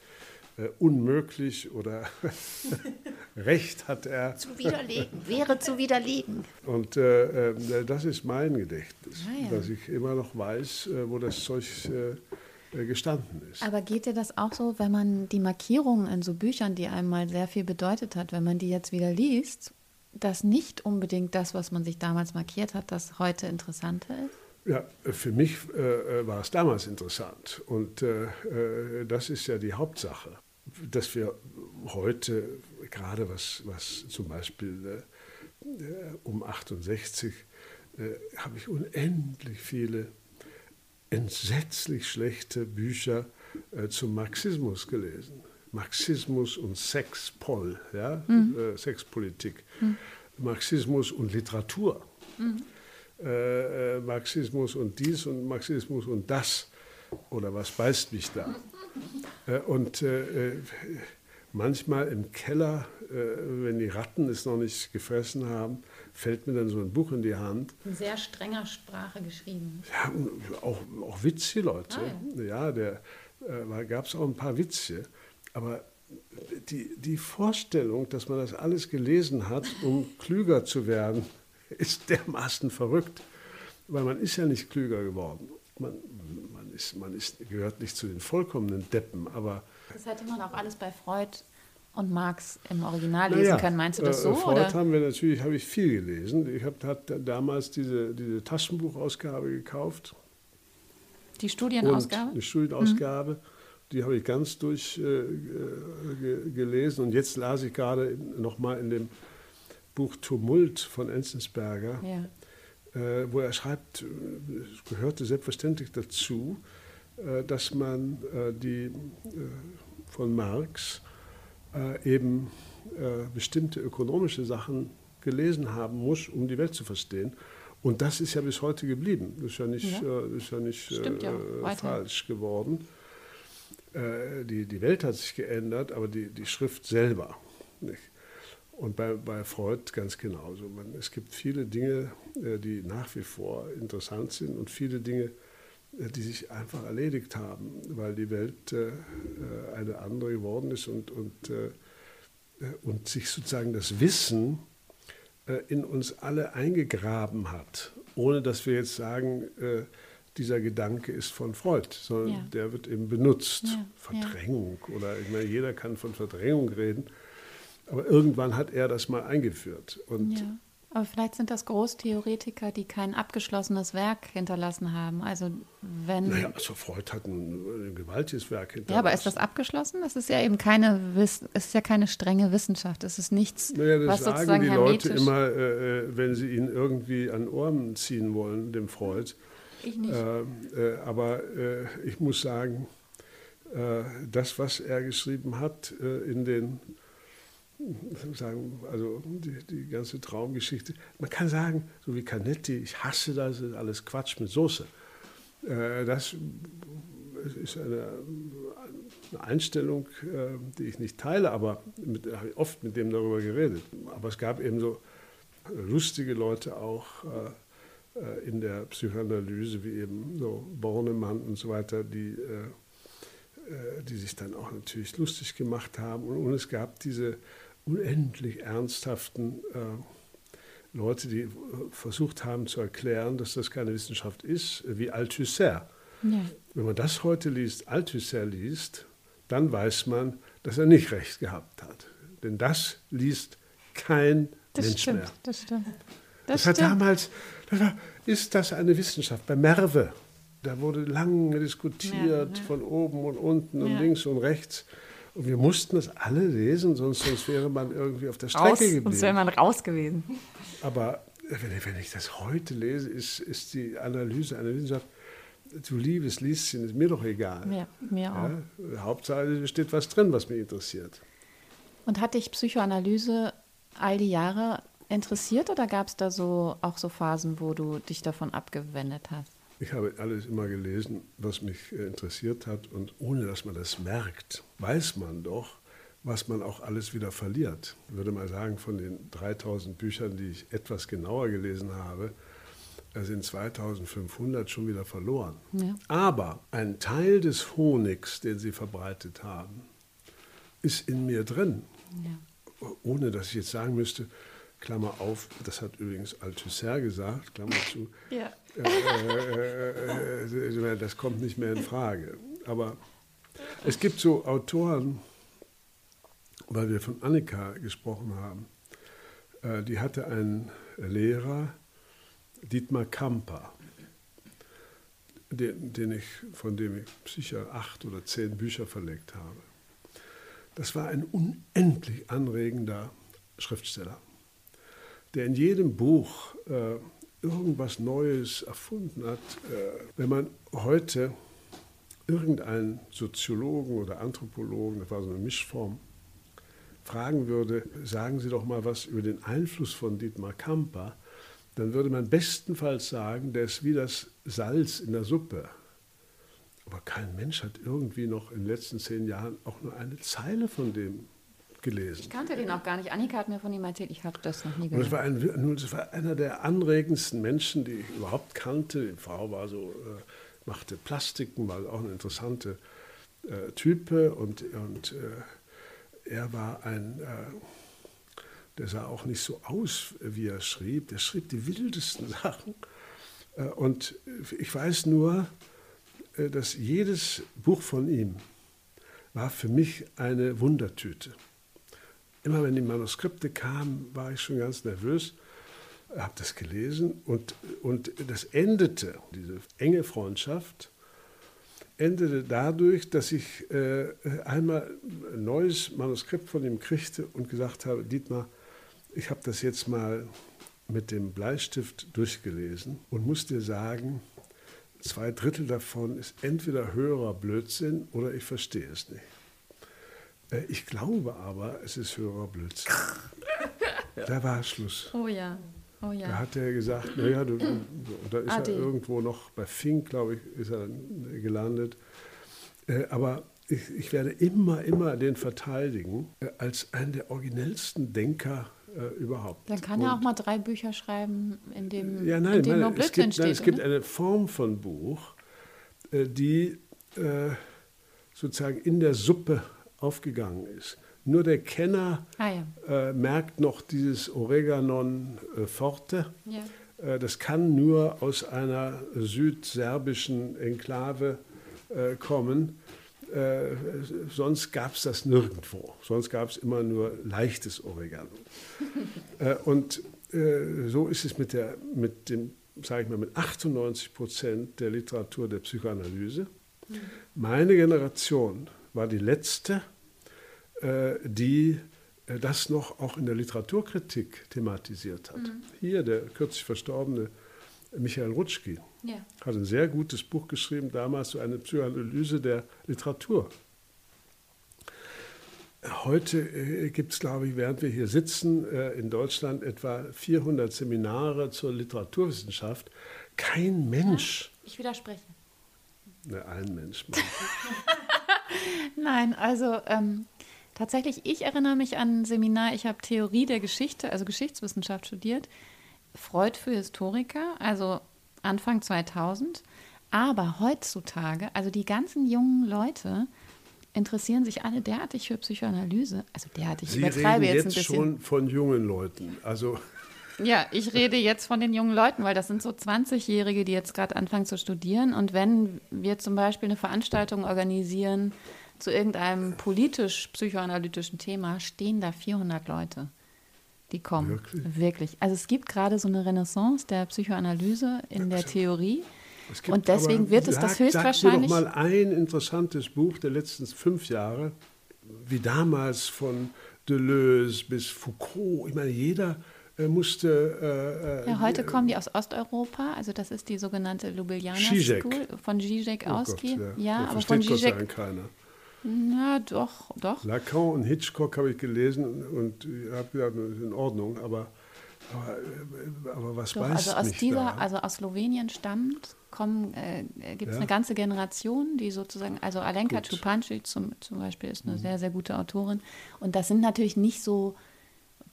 äh, unmöglich oder Recht hat er. Zu widerlegen, wäre zu widerlegen. Und äh, äh, das ist mein Gedächtnis, ah, ja. dass ich immer noch weiß, äh, wo das Zeug äh, äh, gestanden ist. Aber geht dir das auch so, wenn man die Markierungen in so Büchern, die einem mal sehr viel bedeutet hat, wenn man die jetzt wieder liest, dass nicht unbedingt das, was man sich damals markiert hat, das heute interessanter ist? Ja, für mich äh, war es damals interessant und äh, das ist ja die Hauptsache dass wir heute gerade was, was zum Beispiel äh, um 68 äh, habe ich unendlich viele entsetzlich schlechte Bücher äh, zum Marxismus gelesen. Marxismus und Sexpol, ja? Mhm. Äh, Sexpolitik. Mhm. Marxismus und Literatur. Mhm. Äh, äh, Marxismus und dies und Marxismus und das. Oder was beißt mich da? Äh, und äh, manchmal im Keller, wenn die Ratten es noch nicht gefressen haben, fällt mir dann so ein Buch in die Hand. In sehr strenger Sprache geschrieben. Ja, auch, auch Witze, Leute. Ah, ja. ja, äh, gab es auch ein paar Witze. Aber die, die Vorstellung, dass man das alles gelesen hat, um klüger zu werden, ist dermaßen verrückt. Weil man ist ja nicht klüger geworden. Man, ist, man ist, gehört nicht zu den vollkommenen Deppen, aber... Das hätte man auch alles bei Freud und Marx im Original lesen naja, können. Meinst du das äh, so? Freud oder? haben wir natürlich, habe ich viel gelesen. Ich habe damals diese, diese Taschenbuchausgabe gekauft. Die Studienausgabe? die Studienausgabe. Mhm. Die habe ich ganz durch äh, gelesen. Und jetzt las ich gerade nochmal in dem Buch Tumult von Enzensberger, ja. Äh, wo er schreibt, es gehörte selbstverständlich dazu, äh, dass man äh, die äh, von Marx äh, eben äh, bestimmte ökonomische Sachen gelesen haben muss, um die Welt zu verstehen. Und das ist ja bis heute geblieben. Das ist ja nicht, ja. Äh, ist ja nicht ja, falsch geworden. die, die Welt hat sich geändert, aber die, die Schrift selber nicht. Und bei, bei Freud ganz genauso. Man, es gibt viele Dinge, die nach wie vor interessant sind und viele Dinge, die sich einfach erledigt haben, weil die Welt äh, eine andere geworden ist und, und, äh, und sich sozusagen das Wissen äh, in uns alle eingegraben hat, ohne dass wir jetzt sagen, äh, dieser Gedanke ist von Freud, sondern ja. der wird eben benutzt. Ja, Verdrängung ja. oder ich meine, jeder kann von Verdrängung reden, aber irgendwann hat er das mal eingeführt. Und aber vielleicht sind das Großtheoretiker, die kein abgeschlossenes Werk hinterlassen haben. Also wenn. Naja, also Freud hat ein, ein gewaltiges Werk hinterlassen. Ja, aber ist das abgeschlossen? Das ist ja eben keine, es ist ja keine strenge Wissenschaft. Es ist nichts, naja, das was sagen sozusagen die Leute immer, äh, äh, wenn sie ihn irgendwie an Ohren ziehen wollen, dem Freud. Ich nicht. Äh, äh, aber äh, ich muss sagen, äh, das, was er geschrieben hat in den sagen, also die, die, ganze Traumgeschichte. Man kann sagen, so wie Canetti, ich hasse das, ist alles Quatsch mit Soße. Äh, das ist eine, eine Einstellung, äh, die ich nicht teile, aber mit, habe ich oft mit dem darüber geredet. Aber es gab eben so lustige Leute auch äh, in der Psychoanalyse, wie eben so Bornemann und so weiter, die, die sich dann auch natürlich lustig gemacht haben. Und es gab diese unendlich ernsthaften äh, Leute, die äh, versucht haben zu erklären, dass das keine Wissenschaft ist, wie Althusser. Ja. Wenn man das heute liest, Althusser liest, dann weiß man, dass er nicht recht gehabt hat. Denn das liest kein das Mensch stimmt, mehr. Das stimmt. Das, das war damals, das war, ist das eine Wissenschaft? Bei Merve, da wurde lange diskutiert, ja, von oben und unten und links und rechts. Und wir mussten das alle lesen, sonst, sonst wäre man irgendwie auf der Strecke raus, geblieben. Sonst wäre man raus gewesen. Aber wenn ich, wenn ich das heute lese, ist, ist die Analyse einer Wissenschaft, du liebes Lieschen, ist mir doch egal. Ja, mir auch. Ja, Hauptsache, steht was drin, was mich interessiert. Und hat dich Psychoanalyse all die Jahre interessiert oder gab es da so auch so Phasen, wo du dich davon abgewendet hast? Ich habe alles immer gelesen, was mich äh, interessiert hat. Und ohne dass man das merkt, weiß man doch, was man auch alles wieder verliert. Ich würde mal sagen, von den 3000 Büchern, die ich etwas genauer gelesen habe, sind 2500 schon wieder verloren. Ja. Aber ein Teil des Honigs, den sie verbreitet haben, ist in mir drin. Ja. Ohne dass ich jetzt sagen müsste, Klammer auf, das hat übrigens Althusser gesagt, Klammer zu, ja. Äh, äh, äh, das kommt nicht mehr in Frage. Aber es gibt so Autoren, weil wir von Annika gesprochen haben, die hatte einen Lehrer, Dietmar Kamper, den, den ich, von dem ich sicher acht oder zehn Bücher verlegt habe. das war ein unendlich anregender Schriftsteller, der in jedem Buch äh, irgendwas Neues erfunden hat. Äh, wenn man heute irgendeinen Soziologen oder Anthropologen, das war so eine Mischform, fragen würde, sagen Sie doch mal was über den Einfluss von Dietmar Kamper, dann würde man bestenfalls sagen, der ist wie das Salz in der Suppe. Aber kein Mensch hat irgendwie noch in den letzten zehn Jahren auch nur eine Zeile von dem gelesen. Ich kannte den auch gar nicht. Annika hat mir von ihm erzählt, ich habe das noch nie gehört. Und das war, ein, das war einer der anregendsten Menschen, die ich überhaupt kannte. Die Frau war so, äh, machte Plastiken, war auch eine interessante äh, Type und, und äh, er war ein, äh, der sah auch nicht so aus, wie er schrieb. Der schrieb die wildesten Sachen. Äh, und ich weiß nur, äh, dass jedes Buch von ihm war für mich eine Wundertüte. Immer wenn die Manuskripte kamen, war ich schon ganz nervös, habe das gelesen und, und das endete, diese enge Freundschaft, endete dadurch, dass ich äh, einmal ein neues Manuskript von ihm kriegte und gesagt habe, Dietmar, ich habe das jetzt mal mit dem Bleistift durchgelesen und muss dir sagen, zwei Drittel davon ist entweder höherer Blödsinn oder ich verstehe es nicht. Äh, ich glaube aber, es ist höherer Blödsinn. Da war Schluss. Oh ja. Oh ja. Da hat er gesagt, naja, du, da ist Ade. er irgendwo noch bei Fink, glaube ich, ist er gelandet. Äh, aber ich, ich, werde immer, immer den verteidigen äh, als einen der originellsten Denker äh, überhaupt. Dann kann Und, er auch mal drei Bücher schreiben, in dem, ja, nein, in dem nein, nur Blödsinn es gibt, steht. Nein, es gibt oder? eine Form von Buch, die äh, sozusagen in der Suppe aufgegangen ist. Nur der Kenner Ah, ja. äh, merkt noch dieses Oreganon äh, forte. Ja. Äh, das kann nur aus einer südserbischen Enklave äh, kommen. Äh, sonst gab es das nirgendwo. Sonst gab es immer nur leichtes Oregano. Äh, und so ist es mit, der, mit dem, sage ich mal, mit 98 Prozent der Literatur der Psychoanalyse. Meine Generation war die letzte, die äh, das noch auch in der Literaturkritik thematisiert hat. Hier der kürzlich verstorbene Michael Rutschki Ja. hat ein sehr gutes Buch geschrieben, damals so eine Psychoanalyse der Literatur. Heute äh, gibt es, glaube ich, während wir hier sitzen, äh, in Deutschland etwa 400 Seminare zur Literaturwissenschaft. Kein Mensch, Ich widerspreche. ne, ein Mensch, Nein, also ähm, tatsächlich, ich erinnere mich an ein Seminar, ich habe Theorie der Geschichte, also Geschichtswissenschaft studiert, Freud für Historiker, also Anfang 2000. Aber heutzutage, also die ganzen jungen Leute interessieren sich alle derartig für Psychoanalyse. Also derartig, ich Sie übertreibe reden jetzt, jetzt, ein bisschen. schon von jungen Leuten. Also Ja, ich rede jetzt von den jungen Leuten, weil das sind so 20-Jährige, die jetzt gerade anfangen zu studieren. Und wenn wir zum Beispiel eine Veranstaltung organisieren zu irgendeinem politisch-psychoanalytischen Thema, stehen da 400 Leute, die kommen. Wirklich? Wirklich. Also es gibt gerade so eine Renaissance der Psychoanalyse in der Theorie. es gibt Und deswegen aber- wird es das sag- höchstwahrscheinlich- Sag mir doch mal ein interessantes Buch der letzten fünf Jahre, wie damals von Deleuze bis Foucault. Ich meine, jeder äh, musste. Äh, Ja, heute äh, kommen die aus Osteuropa, also das ist die sogenannte Ljubljana. School von Zizek oh ausgeht. ja, ja, aber von Zizek, keiner. Na doch, doch. Lacan und Hitchcock habe ich gelesen und habe gedacht, das ist in Ordnung, aber, aber, äh, aber was Doch, beißt also aus dieser, da? also aus Slowenien stammt, kommen, äh, gibt es Ja. eine ganze Generation, die sozusagen, also Alenka. Mhm. Czupanci zum, zum Beispiel ist eine sehr, sehr gute Autorin. Und das sind natürlich nicht so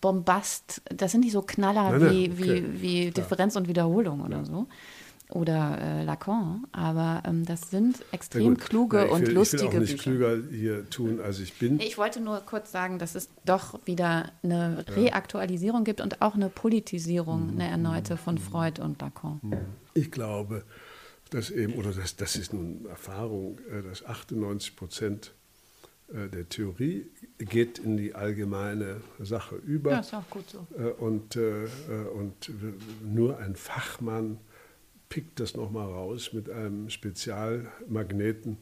Bombast, das sind nicht so Knaller Nein, nein, wie, okay. wie, wie Differenz und Wiederholung oder so. Oder äh, Lacan, aber ähm, das sind Ja, extrem gut. kluge Ja, ich und will, lustige Ich will auch nicht Bücher. klüger hier tun, als ich bin. Ich wollte nur kurz sagen, dass es doch wieder eine Reaktualisierung gibt und auch eine Politisierung, Mhm. eine erneute von Freud und Lacan. Ich glaube, dass eben, oder das, das ist nun Erfahrung, äh, dass 98 Prozent äh, der Theorie geht in die allgemeine Sache über. Ja, ist auch gut so. Äh, Und, und nur ein Fachmann pickt das nochmal raus mit einem Spezialmagneten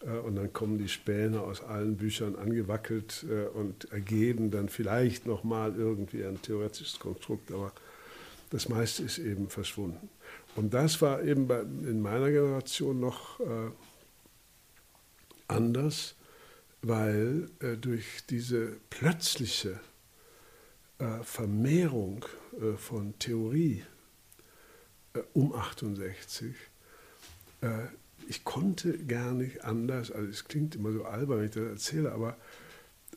Äh, und dann kommen die Späne aus allen Büchern angewackelt äh, und ergeben dann vielleicht nochmal irgendwie ein theoretisches Konstrukt, aber das meiste ist eben verschwunden. Und das war eben bei, in meiner Generation noch äh, anders, weil durch diese plötzliche Vermehrung von Theorie um 68 ich konnte gar nicht anders, also es klingt immer so albern, wenn ich das erzähle, aber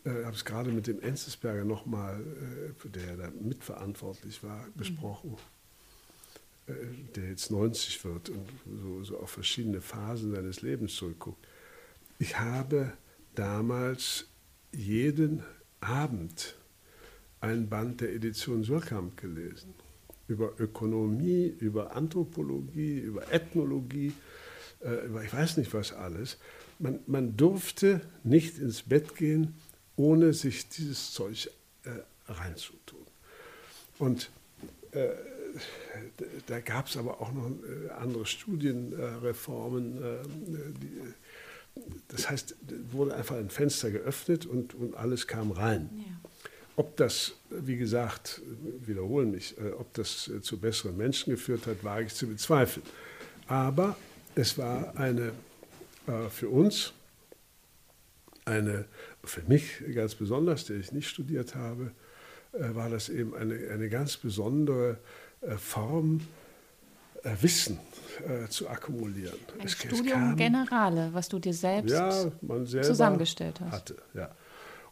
äh, habe es gerade mit dem Enzensberger nochmal, äh, der da mitverantwortlich war, mhm. besprochen, äh, der jetzt 90 wird und so, so auf verschiedene Phasen seines Lebens zurückguckt. Ich habe damals jeden Abend ein Band der Edition Surkamp gelesen. Über Ökonomie, über Anthropologie, über Ethnologie, äh, ich weiß nicht was alles. Man, man durfte nicht ins Bett gehen, ohne sich dieses Zeug äh, reinzutun. Und äh, da gab es aber auch noch äh, andere Studienreformen. Äh, das heißt, wurde einfach ein Fenster geöffnet und, und alles kam rein. Ja. Ob das, wie gesagt, wiederholen mich, ob das zu besseren Menschen geführt hat, wage ich zu bezweifeln. Aber es war eine äh, für uns, eine, für mich ganz besonders, der ich nicht studiert habe, äh, war das eben eine, eine ganz besondere äh, Form, äh, Wissen äh, zu akkumulieren. Ein es, Studium es kam, Generale, was du dir selbst ja, zusammengestellt hast. Hatte, ja.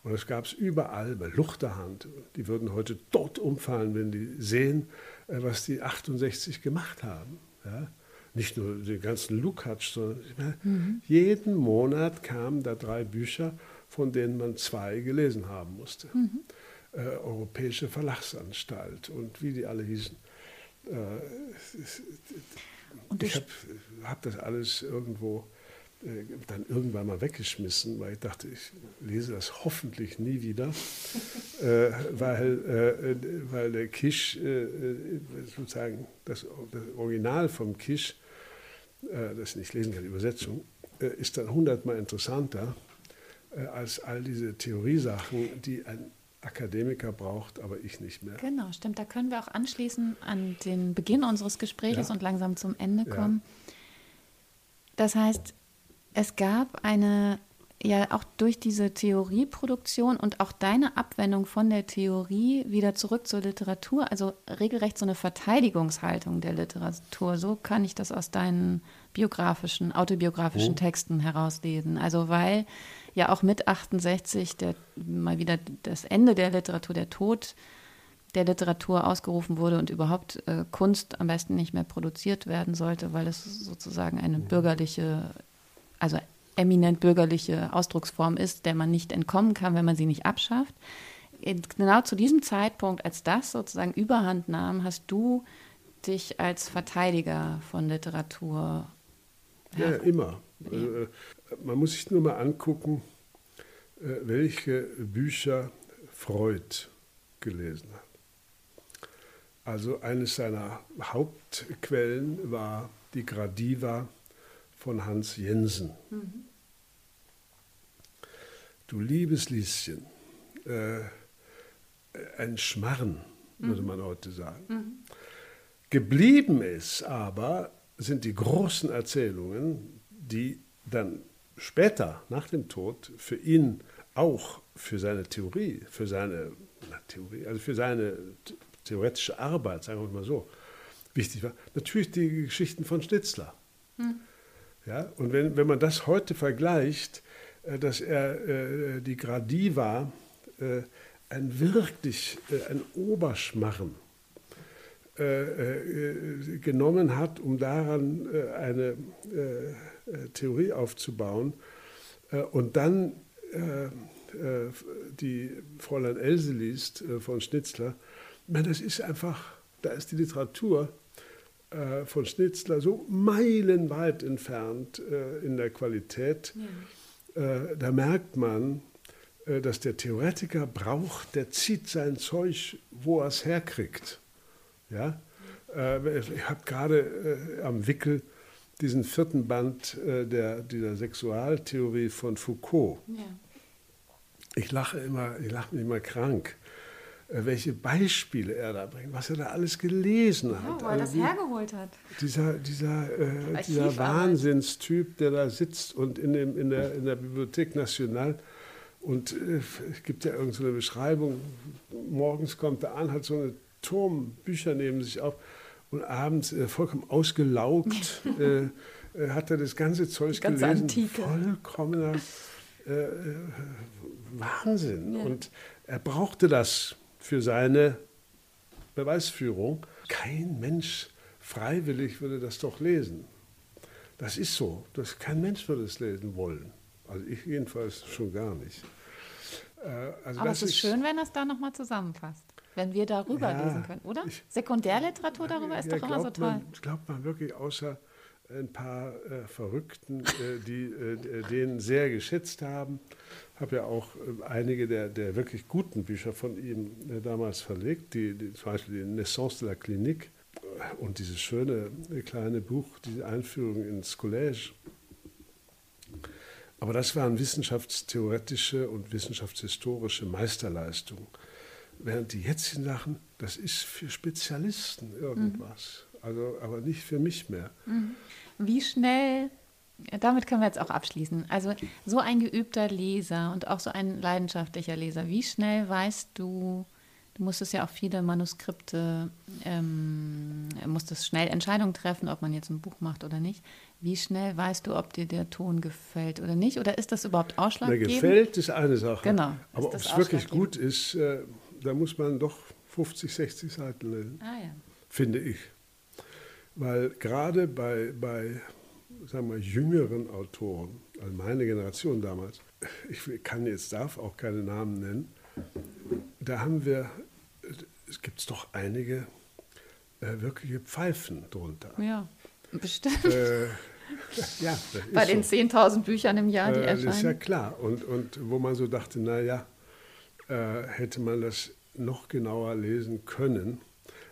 Und es gab es überall bei Luchterhand. Die würden heute dort umfallen, wenn die sehen, äh, was die 68 gemacht haben. Ja? nicht nur den ganzen Lukács, sondern mhm. jeden Monat kamen da drei Bücher, von denen man zwei gelesen haben musste. Mhm. Äh, Europäische Verlagsanstalt und wie die alle hießen. Äh, ich habe hab das alles irgendwo dann irgendwann mal weggeschmissen, weil ich dachte, ich lese das hoffentlich nie wieder, äh, weil, äh, weil der Kisch, äh, sozusagen das, das, Original vom Kisch, äh, das ich nicht lesen kann, die Übersetzung, äh, ist dann hundertmal interessanter als all diese Theoriesachen, die ein Akademiker braucht, aber ich nicht mehr. Genau, stimmt. Da können wir auch anschließen an den Beginn unseres Gesprächs ja. und langsam zum Ende kommen. Ja. Das heißt, es gab eine, ja auch durch diese Theorieproduktion und auch deine Abwendung von der Theorie wieder zurück zur Literatur, also regelrecht so eine Verteidigungshaltung der Literatur. So kann ich das aus deinen biografischen, autobiografischen oh. Texten herauslesen. Also weil ja auch mit 68 der, mal wieder das Ende der Literatur, der Tod der Literatur ausgerufen wurde und überhaupt äh, Kunst am besten nicht mehr produziert werden sollte, weil es sozusagen eine bürgerliche also eminent bürgerliche Ausdrucksform ist, der man nicht entkommen kann, wenn man sie nicht abschafft. Genau zu diesem Zeitpunkt, als das sozusagen überhand nahm, hast du dich als Verteidiger von Literatur. Ja, ja immer. Also, man muss sich nur mal angucken, äh, welche Bücher Freud gelesen hat. Also eines seiner Hauptquellen war die Gradiva von Hans Jensen. Mhm. Du liebes Lieschen, äh, ein Schmarren, würde man heute sagen. Mhm. Geblieben ist aber, sind die großen Erzählungen, die dann später, nach dem Tod, für ihn auch für seine Theorie, für seine Theorie, also für seine theoretische Arbeit, sagen wir mal so, wichtig war. Natürlich die Geschichten von Schnitzler. Mhm. Ja? Und wenn, wenn man das heute vergleicht, äh, dass er äh, die Gradiva äh, ein wirklich ein Oberschmarren genommen hat, um daran eine Theorie aufzubauen und dann die Fräulein Else liest von Schnitzler, meine, das ist einfach, da ist die Literatur äh, von Schnitzler so meilenweit entfernt äh, in der Qualität. Ja. Äh, da merkt man, äh, dass der Theoretiker braucht, der zieht sein Zeug, wo er es herkriegt. Ja? Äh, ich habe gerade am Wickel diesen vierten Band äh, der, dieser Sexualtheorie von Foucault. Ja. Ich lache immer, ich lache mich immer krank, äh, welche Beispiele er da bringt, was er da alles gelesen hat. Ja, wo er also das hergeholt hat. Dieser, dieser, äh, dieser Wahnsinnstyp, der da sitzt und in, dem, in, der, in der Bibliothek National und äh, es gibt ja irgendeine so Beschreibung, morgens kommt er an, hat so eine Turm Bücher neben sich auf und abends äh, vollkommen ausgelaugt äh, äh, hat er das ganze Zeug ganze gelesen. Antike. Vollkommener äh, äh, Wahnsinn. Ja. Und er brauchte das für seine Beweisführung. Kein Mensch freiwillig würde das doch lesen. Das ist so. Das, kein Mensch würde es lesen wollen. Also ich jedenfalls schon gar nicht. Äh, also Aber es ist, ist schön, wenn es da nochmal zusammenfasst. Wenn wir darüber ja, lesen können, oder? Ich, Sekundärliteratur darüber ist ja, doch immer so toll. Man, glaubt man wirklich, außer ein paar äh, Verrückten, äh, die äh, den sehr geschätzt haben. Ich habe ja auch äh, einige der, der wirklich guten Bücher von ihm äh, damals verlegt, die, die, zum Beispiel die Naissance de la Clinique und dieses schöne kleine Buch, die Einführung ins Collège. Aber das waren wissenschaftstheoretische und wissenschaftshistorische Meisterleistungen. Während die jetzigen Sachen, das ist für Spezialisten irgendwas. Mhm. Also, aber nicht für mich mehr. Mhm. Wie schnell, damit können wir jetzt auch abschließen, also so ein geübter Leser und auch so ein leidenschaftlicher Leser, wie schnell weißt du, du musstest ja auch viele Manuskripte, ähm, musstest schnell Entscheidungen treffen, ob man jetzt ein Buch macht oder nicht. Wie schnell weißt du, ob dir der Ton gefällt oder nicht? Oder ist das überhaupt ausschlaggebend? Der gefällt ist eine Sache. Genau. Aber ob es wirklich gut ist, äh, da muss man doch 50, 60 Seiten lesen, ah, ja. finde ich. Weil gerade bei, bei sagen wir, jüngeren Autoren, also meine Generation damals, ich kann jetzt, darf auch keine Namen nennen, da haben wir, es gibt doch einige äh, wirkliche Pfeifen drunter. Ja, bestimmt. Äh, ja, Bei den so. 10.000 Büchern im Jahr, die äh, erscheinen. Das ist ja klar. Und, und wo man so dachte, naja, äh, hätte man das noch genauer lesen können,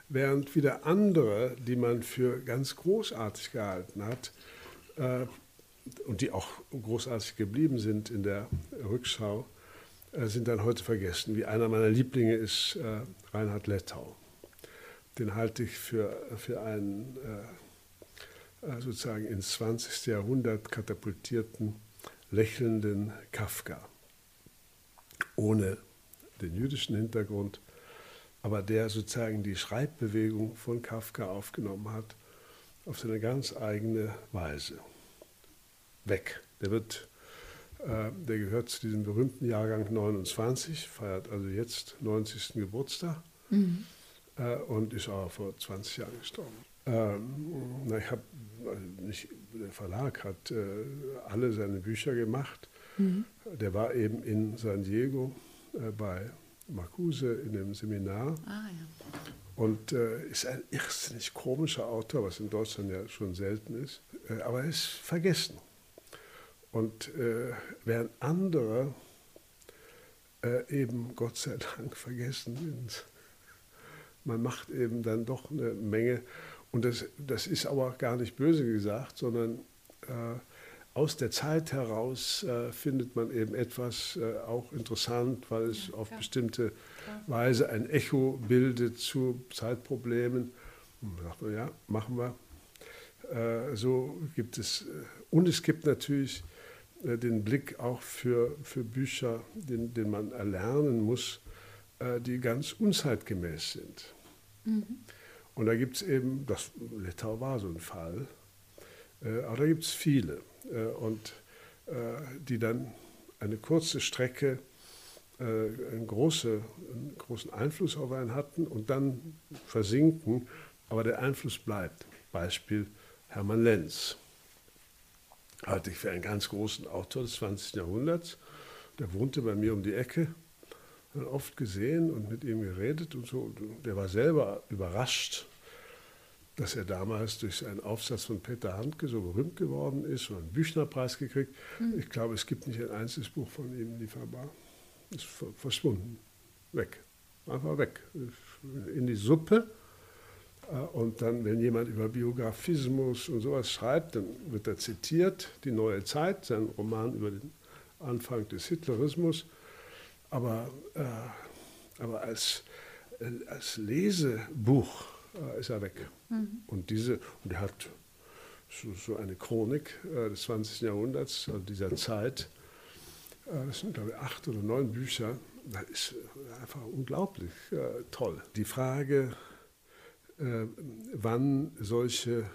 während wieder andere, die man für ganz großartig gehalten hat äh, und die auch großartig geblieben sind in der Rückschau, äh, sind dann heute vergessen. Wie einer meiner Lieblinge ist äh, Reinhard Lettau. Den halte ich für, für einen äh, äh, sozusagen ins 20. Jahrhundert katapultierten, lächelnden Kafka. Ohne den jüdischen Hintergrund, aber der sozusagen die Schreibbewegung von Kafka aufgenommen hat, auf seine ganz eigene Weise. Weg. Der wird, äh, der gehört zu diesem berühmten Jahrgang 29, feiert also jetzt 90. Geburtstag mhm. äh, und ist auch vor 20 Jahren gestorben. Ähm, na, ich hab, also der Verlag hat äh, alle seine Bücher gemacht. Mhm. Der war eben in San Diego äh, bei Marcuse in dem Seminar. Ah, ja. Und äh, ist ein irrsinnig komischer Autor, was in Deutschland ja schon selten ist. Äh, aber er ist vergessen. Und äh, während andere äh, eben Gott sei Dank vergessen sind, man macht eben dann doch eine Menge. Und das, das ist aber gar nicht böse gesagt, sondern äh, aus der Zeit heraus äh, findet man eben etwas äh, auch interessant, weil es ja, auf bestimmte klar. Weise ein Echo bildet zu Zeitproblemen. Und man sagt man, ja, machen wir. Äh, so gibt es, äh, und es gibt natürlich äh, den Blick auch für, für Bücher, den, den man erlernen muss, äh, die ganz unzeitgemäß sind. Mhm. Und da gibt es eben, das Lettau war so ein Fall, aber da gibt es viele. Äh, und äh, die dann eine kurze Strecke äh, einen, große, einen großen Einfluss auf einen hatten und dann versinken, aber der Einfluss bleibt. Beispiel Hermann Lenz. Halte ich für einen ganz großen Autor des 20. Jahrhunderts. Der wohnte bei mir um die Ecke, oft gesehen und mit ihm geredet und so. Der war selber überrascht, dass er damals durch einen Aufsatz von Peter Handke so berühmt geworden ist und einen Büchnerpreis gekriegt. Mhm. Ich glaube, es gibt nicht ein einziges Buch von ihm lieferbar. Ist verschwunden. Weg. Einfach weg. In die Suppe. Und dann, wenn jemand über Biografismus und sowas schreibt, dann wird er zitiert, die neue Zeit, sein Roman über den Anfang des Hitlerismus. Aber, äh, aber als, äh, als Lesebuch äh, ist er weg. Mhm. Und, diese, und er hat so, so eine Chronik äh, des 20. Jahrhunderts, also dieser Zeit. Äh, das sind, glaube ich, acht oder neun Bücher. Das ist einfach unglaublich äh, toll. Die Frage, wann solche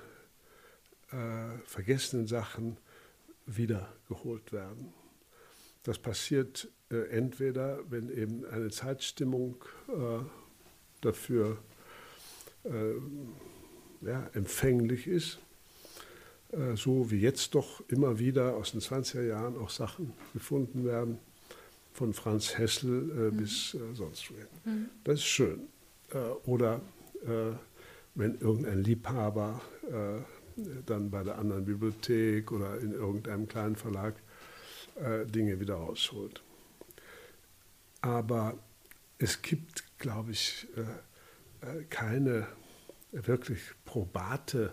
vergessenen Sachen wiedergeholt werden. Das passiert äh, entweder, wenn eben eine Zeitstimmung äh, dafür äh, ja, empfänglich ist, äh, so wie jetzt doch immer wieder aus den 20er Jahren auch Sachen gefunden werden, von Franz Hessel äh, mhm. bis äh, sonst wohin. Mhm. Das ist schön. oder wenn irgendein Liebhaber dann bei der anderen Bibliothek oder in irgendeinem kleinen Verlag äh, Dinge wieder rausholt. Aber es gibt, glaube ich, äh, äh, keine wirklich probate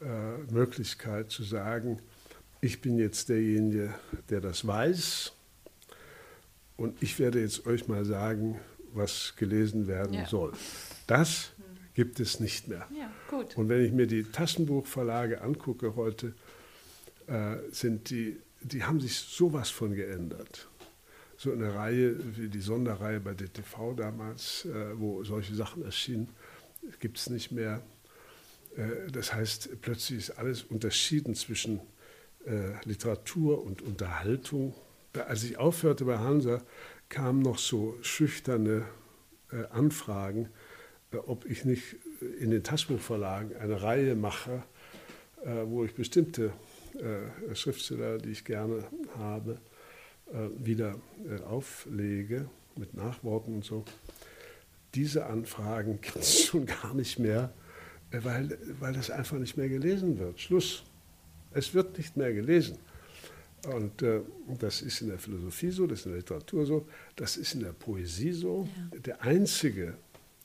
äh, Möglichkeit zu sagen, ich bin jetzt derjenige, der das weiß und ich werde jetzt euch mal sagen, was gelesen werden ja. soll. Das gibt es nicht mehr. Ja, und wenn ich mir die Taschenbuchverlage angucke heute, äh, sind die die haben sich sowas von geändert. So eine Reihe wie die Sonderreihe bei DTV damals, äh, wo solche Sachen erschienen, gibt es nicht mehr. Äh, das heißt, plötzlich ist alles unterschieden zwischen äh, Literatur und Unterhaltung. Als ich aufhörte bei Hansa, kamen noch so schüchterne äh, Anfragen, ob ich nicht in den Taschenbuchverlagen eine Reihe mache, wo ich bestimmte Schriftsteller, die ich gerne habe, wieder auflege mit Nachworten und so. Diese Anfragen gibt es schon gar nicht mehr, äh, weil, weil das einfach nicht mehr gelesen wird. Schluss. Es wird nicht mehr gelesen. Und äh, das ist in der Philosophie so, das ist in der Literatur so, das ist in der Poesie so. Ja. Der einzige,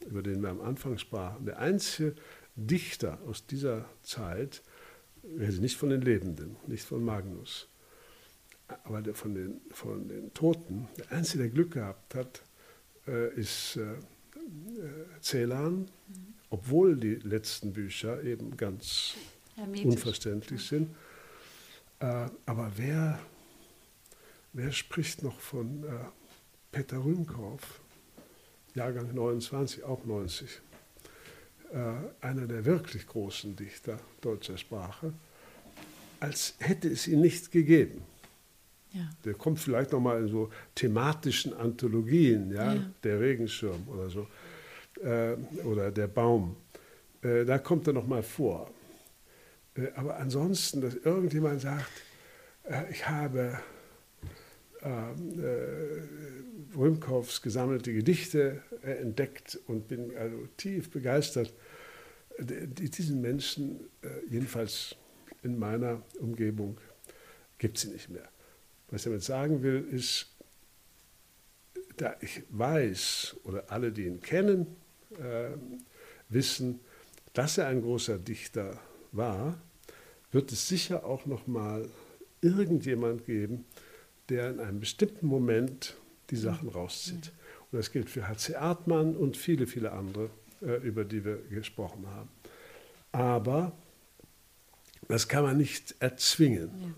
über den wir am Anfang sprachen, der einzige Dichter aus dieser Zeit, rede nicht von den Lebenden, nicht von Magnus, aber der von, den, von den Toten. Der Einzige, der Glück gehabt hat, äh, ist äh, Celan, obwohl die letzten Bücher eben ganz Hermetisch. unverständlich sind. Äh, aber wer, wer spricht noch von äh, Peter Rühmkauf, Jahrgang 29, auch 90? Äh, einer der wirklich großen Dichter deutscher Sprache, als hätte es ihn nicht gegeben. Ja. Der kommt vielleicht nochmal in so thematischen Anthologien, ja? ja. der Regenschirm oder so, äh, oder der Baum. Äh, da kommt er nochmal vor. Äh, aber ansonsten, dass irgendjemand sagt, äh, ich habe ähm, äh, Römkows gesammelte Gedichte äh, entdeckt und bin also tief begeistert. Die, diesen Menschen, jedenfalls in meiner Umgebung, gibt es nicht mehr. Was ich damit sagen will, ist, da ich weiß, oder alle, die ihn kennen, äh, wissen, dass er ein großer Dichter war, wird es sicher auch noch mal irgendjemand geben, der in einem bestimmten Moment die Sachen rauszieht. Und das gilt für H.C. Artmann und viele, viele andere, äh, über die wir gesprochen haben. Aber das kann man nicht erzwingen.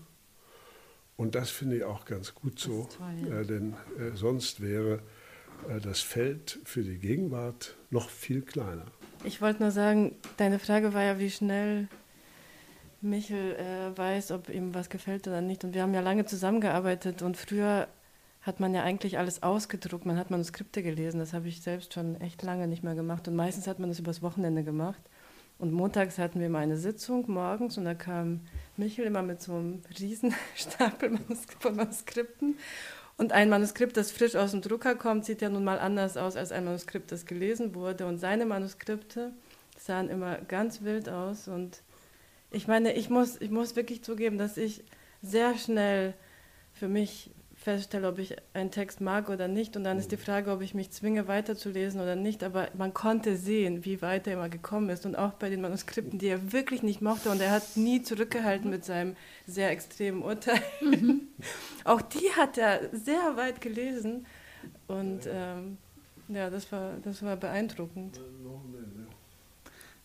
Und das finde ich auch ganz gut so, äh, denn äh, sonst wäre äh, das Feld für die Gegenwart noch viel kleiner. Ich wollte nur sagen, deine Frage war ja, wie schnell Michel äh, weiß, ob ihm was gefällt oder nicht. Und wir haben ja lange zusammengearbeitet und früher hat man ja eigentlich alles ausgedruckt. Man hat Manuskripte gelesen. Das habe ich selbst schon echt lange nicht mehr gemacht. Und meistens hat man das übers Wochenende gemacht. Und montags hatten wir immer eine Sitzung morgens und da kam Michel immer mit so einem Riesenstapel von Manuskripten. Und ein Manuskript, das frisch aus dem Drucker kommt, sieht ja nun mal anders aus als ein Manuskript, das gelesen wurde. Und seine Manuskripte sahen immer ganz wild aus und ich meine, ich muss, ich muss wirklich zugeben, dass ich sehr schnell für mich feststelle, ob ich einen Text mag oder nicht. Und dann ist die Frage, ob ich mich zwinge, weiterzulesen oder nicht. Aber man konnte sehen, wie weit er immer gekommen ist. Und auch bei den Manuskripten, die er wirklich nicht mochte. Und er hat nie zurückgehalten mit seinem sehr extremen Urteil. Mhm. auch die hat er sehr weit gelesen. Und ähm, ja, das war, das war beeindruckend.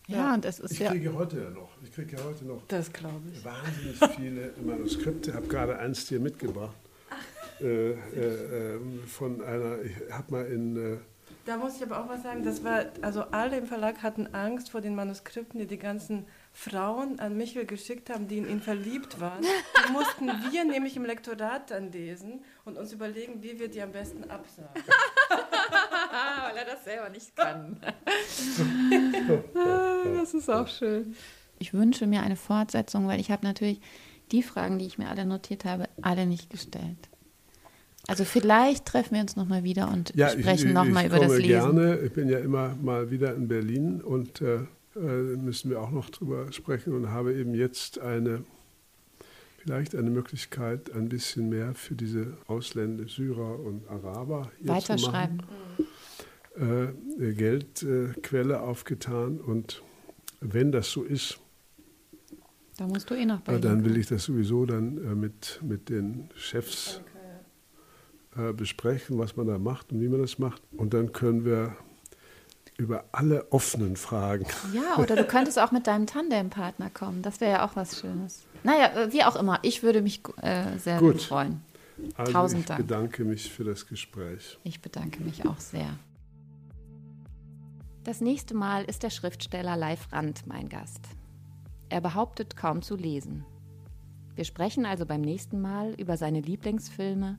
Ja, ja, und es ist ich ja. Ich kriege heute ja noch. Ich kriege ja heute noch. Das glaube ich. Wahnsinnig viele Manuskripte. Ich habe gerade eins dir mitgebracht. Äh, äh, ähm, von einer, ich habe mal in. Äh, da muss ich aber auch was sagen, das war, also alle im Verlag hatten Angst vor den Manuskripten, die die ganzen Frauen an Michael geschickt haben, die in ihn verliebt waren. Die mussten wir nämlich im Lektorat dann lesen und uns überlegen, wie wir die am besten absagen. Weil er das selber nicht kann. das ist auch schön. Ich wünsche mir eine Fortsetzung, weil ich habe natürlich die Fragen, die ich mir alle notiert habe, alle nicht gestellt. Also vielleicht treffen wir uns nochmal wieder und ja, sprechen nochmal über das Lesen. gerne. Ich bin ja immer mal wieder in Berlin und äh, äh, müssen wir auch noch drüber sprechen und habe eben jetzt eine vielleicht eine Möglichkeit, ein bisschen mehr für diese Ausländer, Syrer und Araber hier Weiterschreiben. zu machen. Äh, Geldquelle äh, aufgetan und wenn das so ist, da musst du eh noch bei dann will ich das sowieso dann äh, mit, mit den Chefs okay. Äh, besprechen, was man da macht und wie man das macht. Und dann können wir über alle offenen Fragen. Ja, oder du könntest auch mit deinem Tandempartner kommen. Das wäre ja auch was Schönes. Naja, äh, wie auch immer. Ich würde mich äh, sehr Gut. freuen. Also Tausend ich Dank. bedanke mich für das Gespräch. Ich bedanke mich auch sehr. Das nächste Mal ist der Schriftsteller Leif Rand mein Gast. Er behauptet kaum zu lesen. Wir sprechen also beim nächsten Mal über seine Lieblingsfilme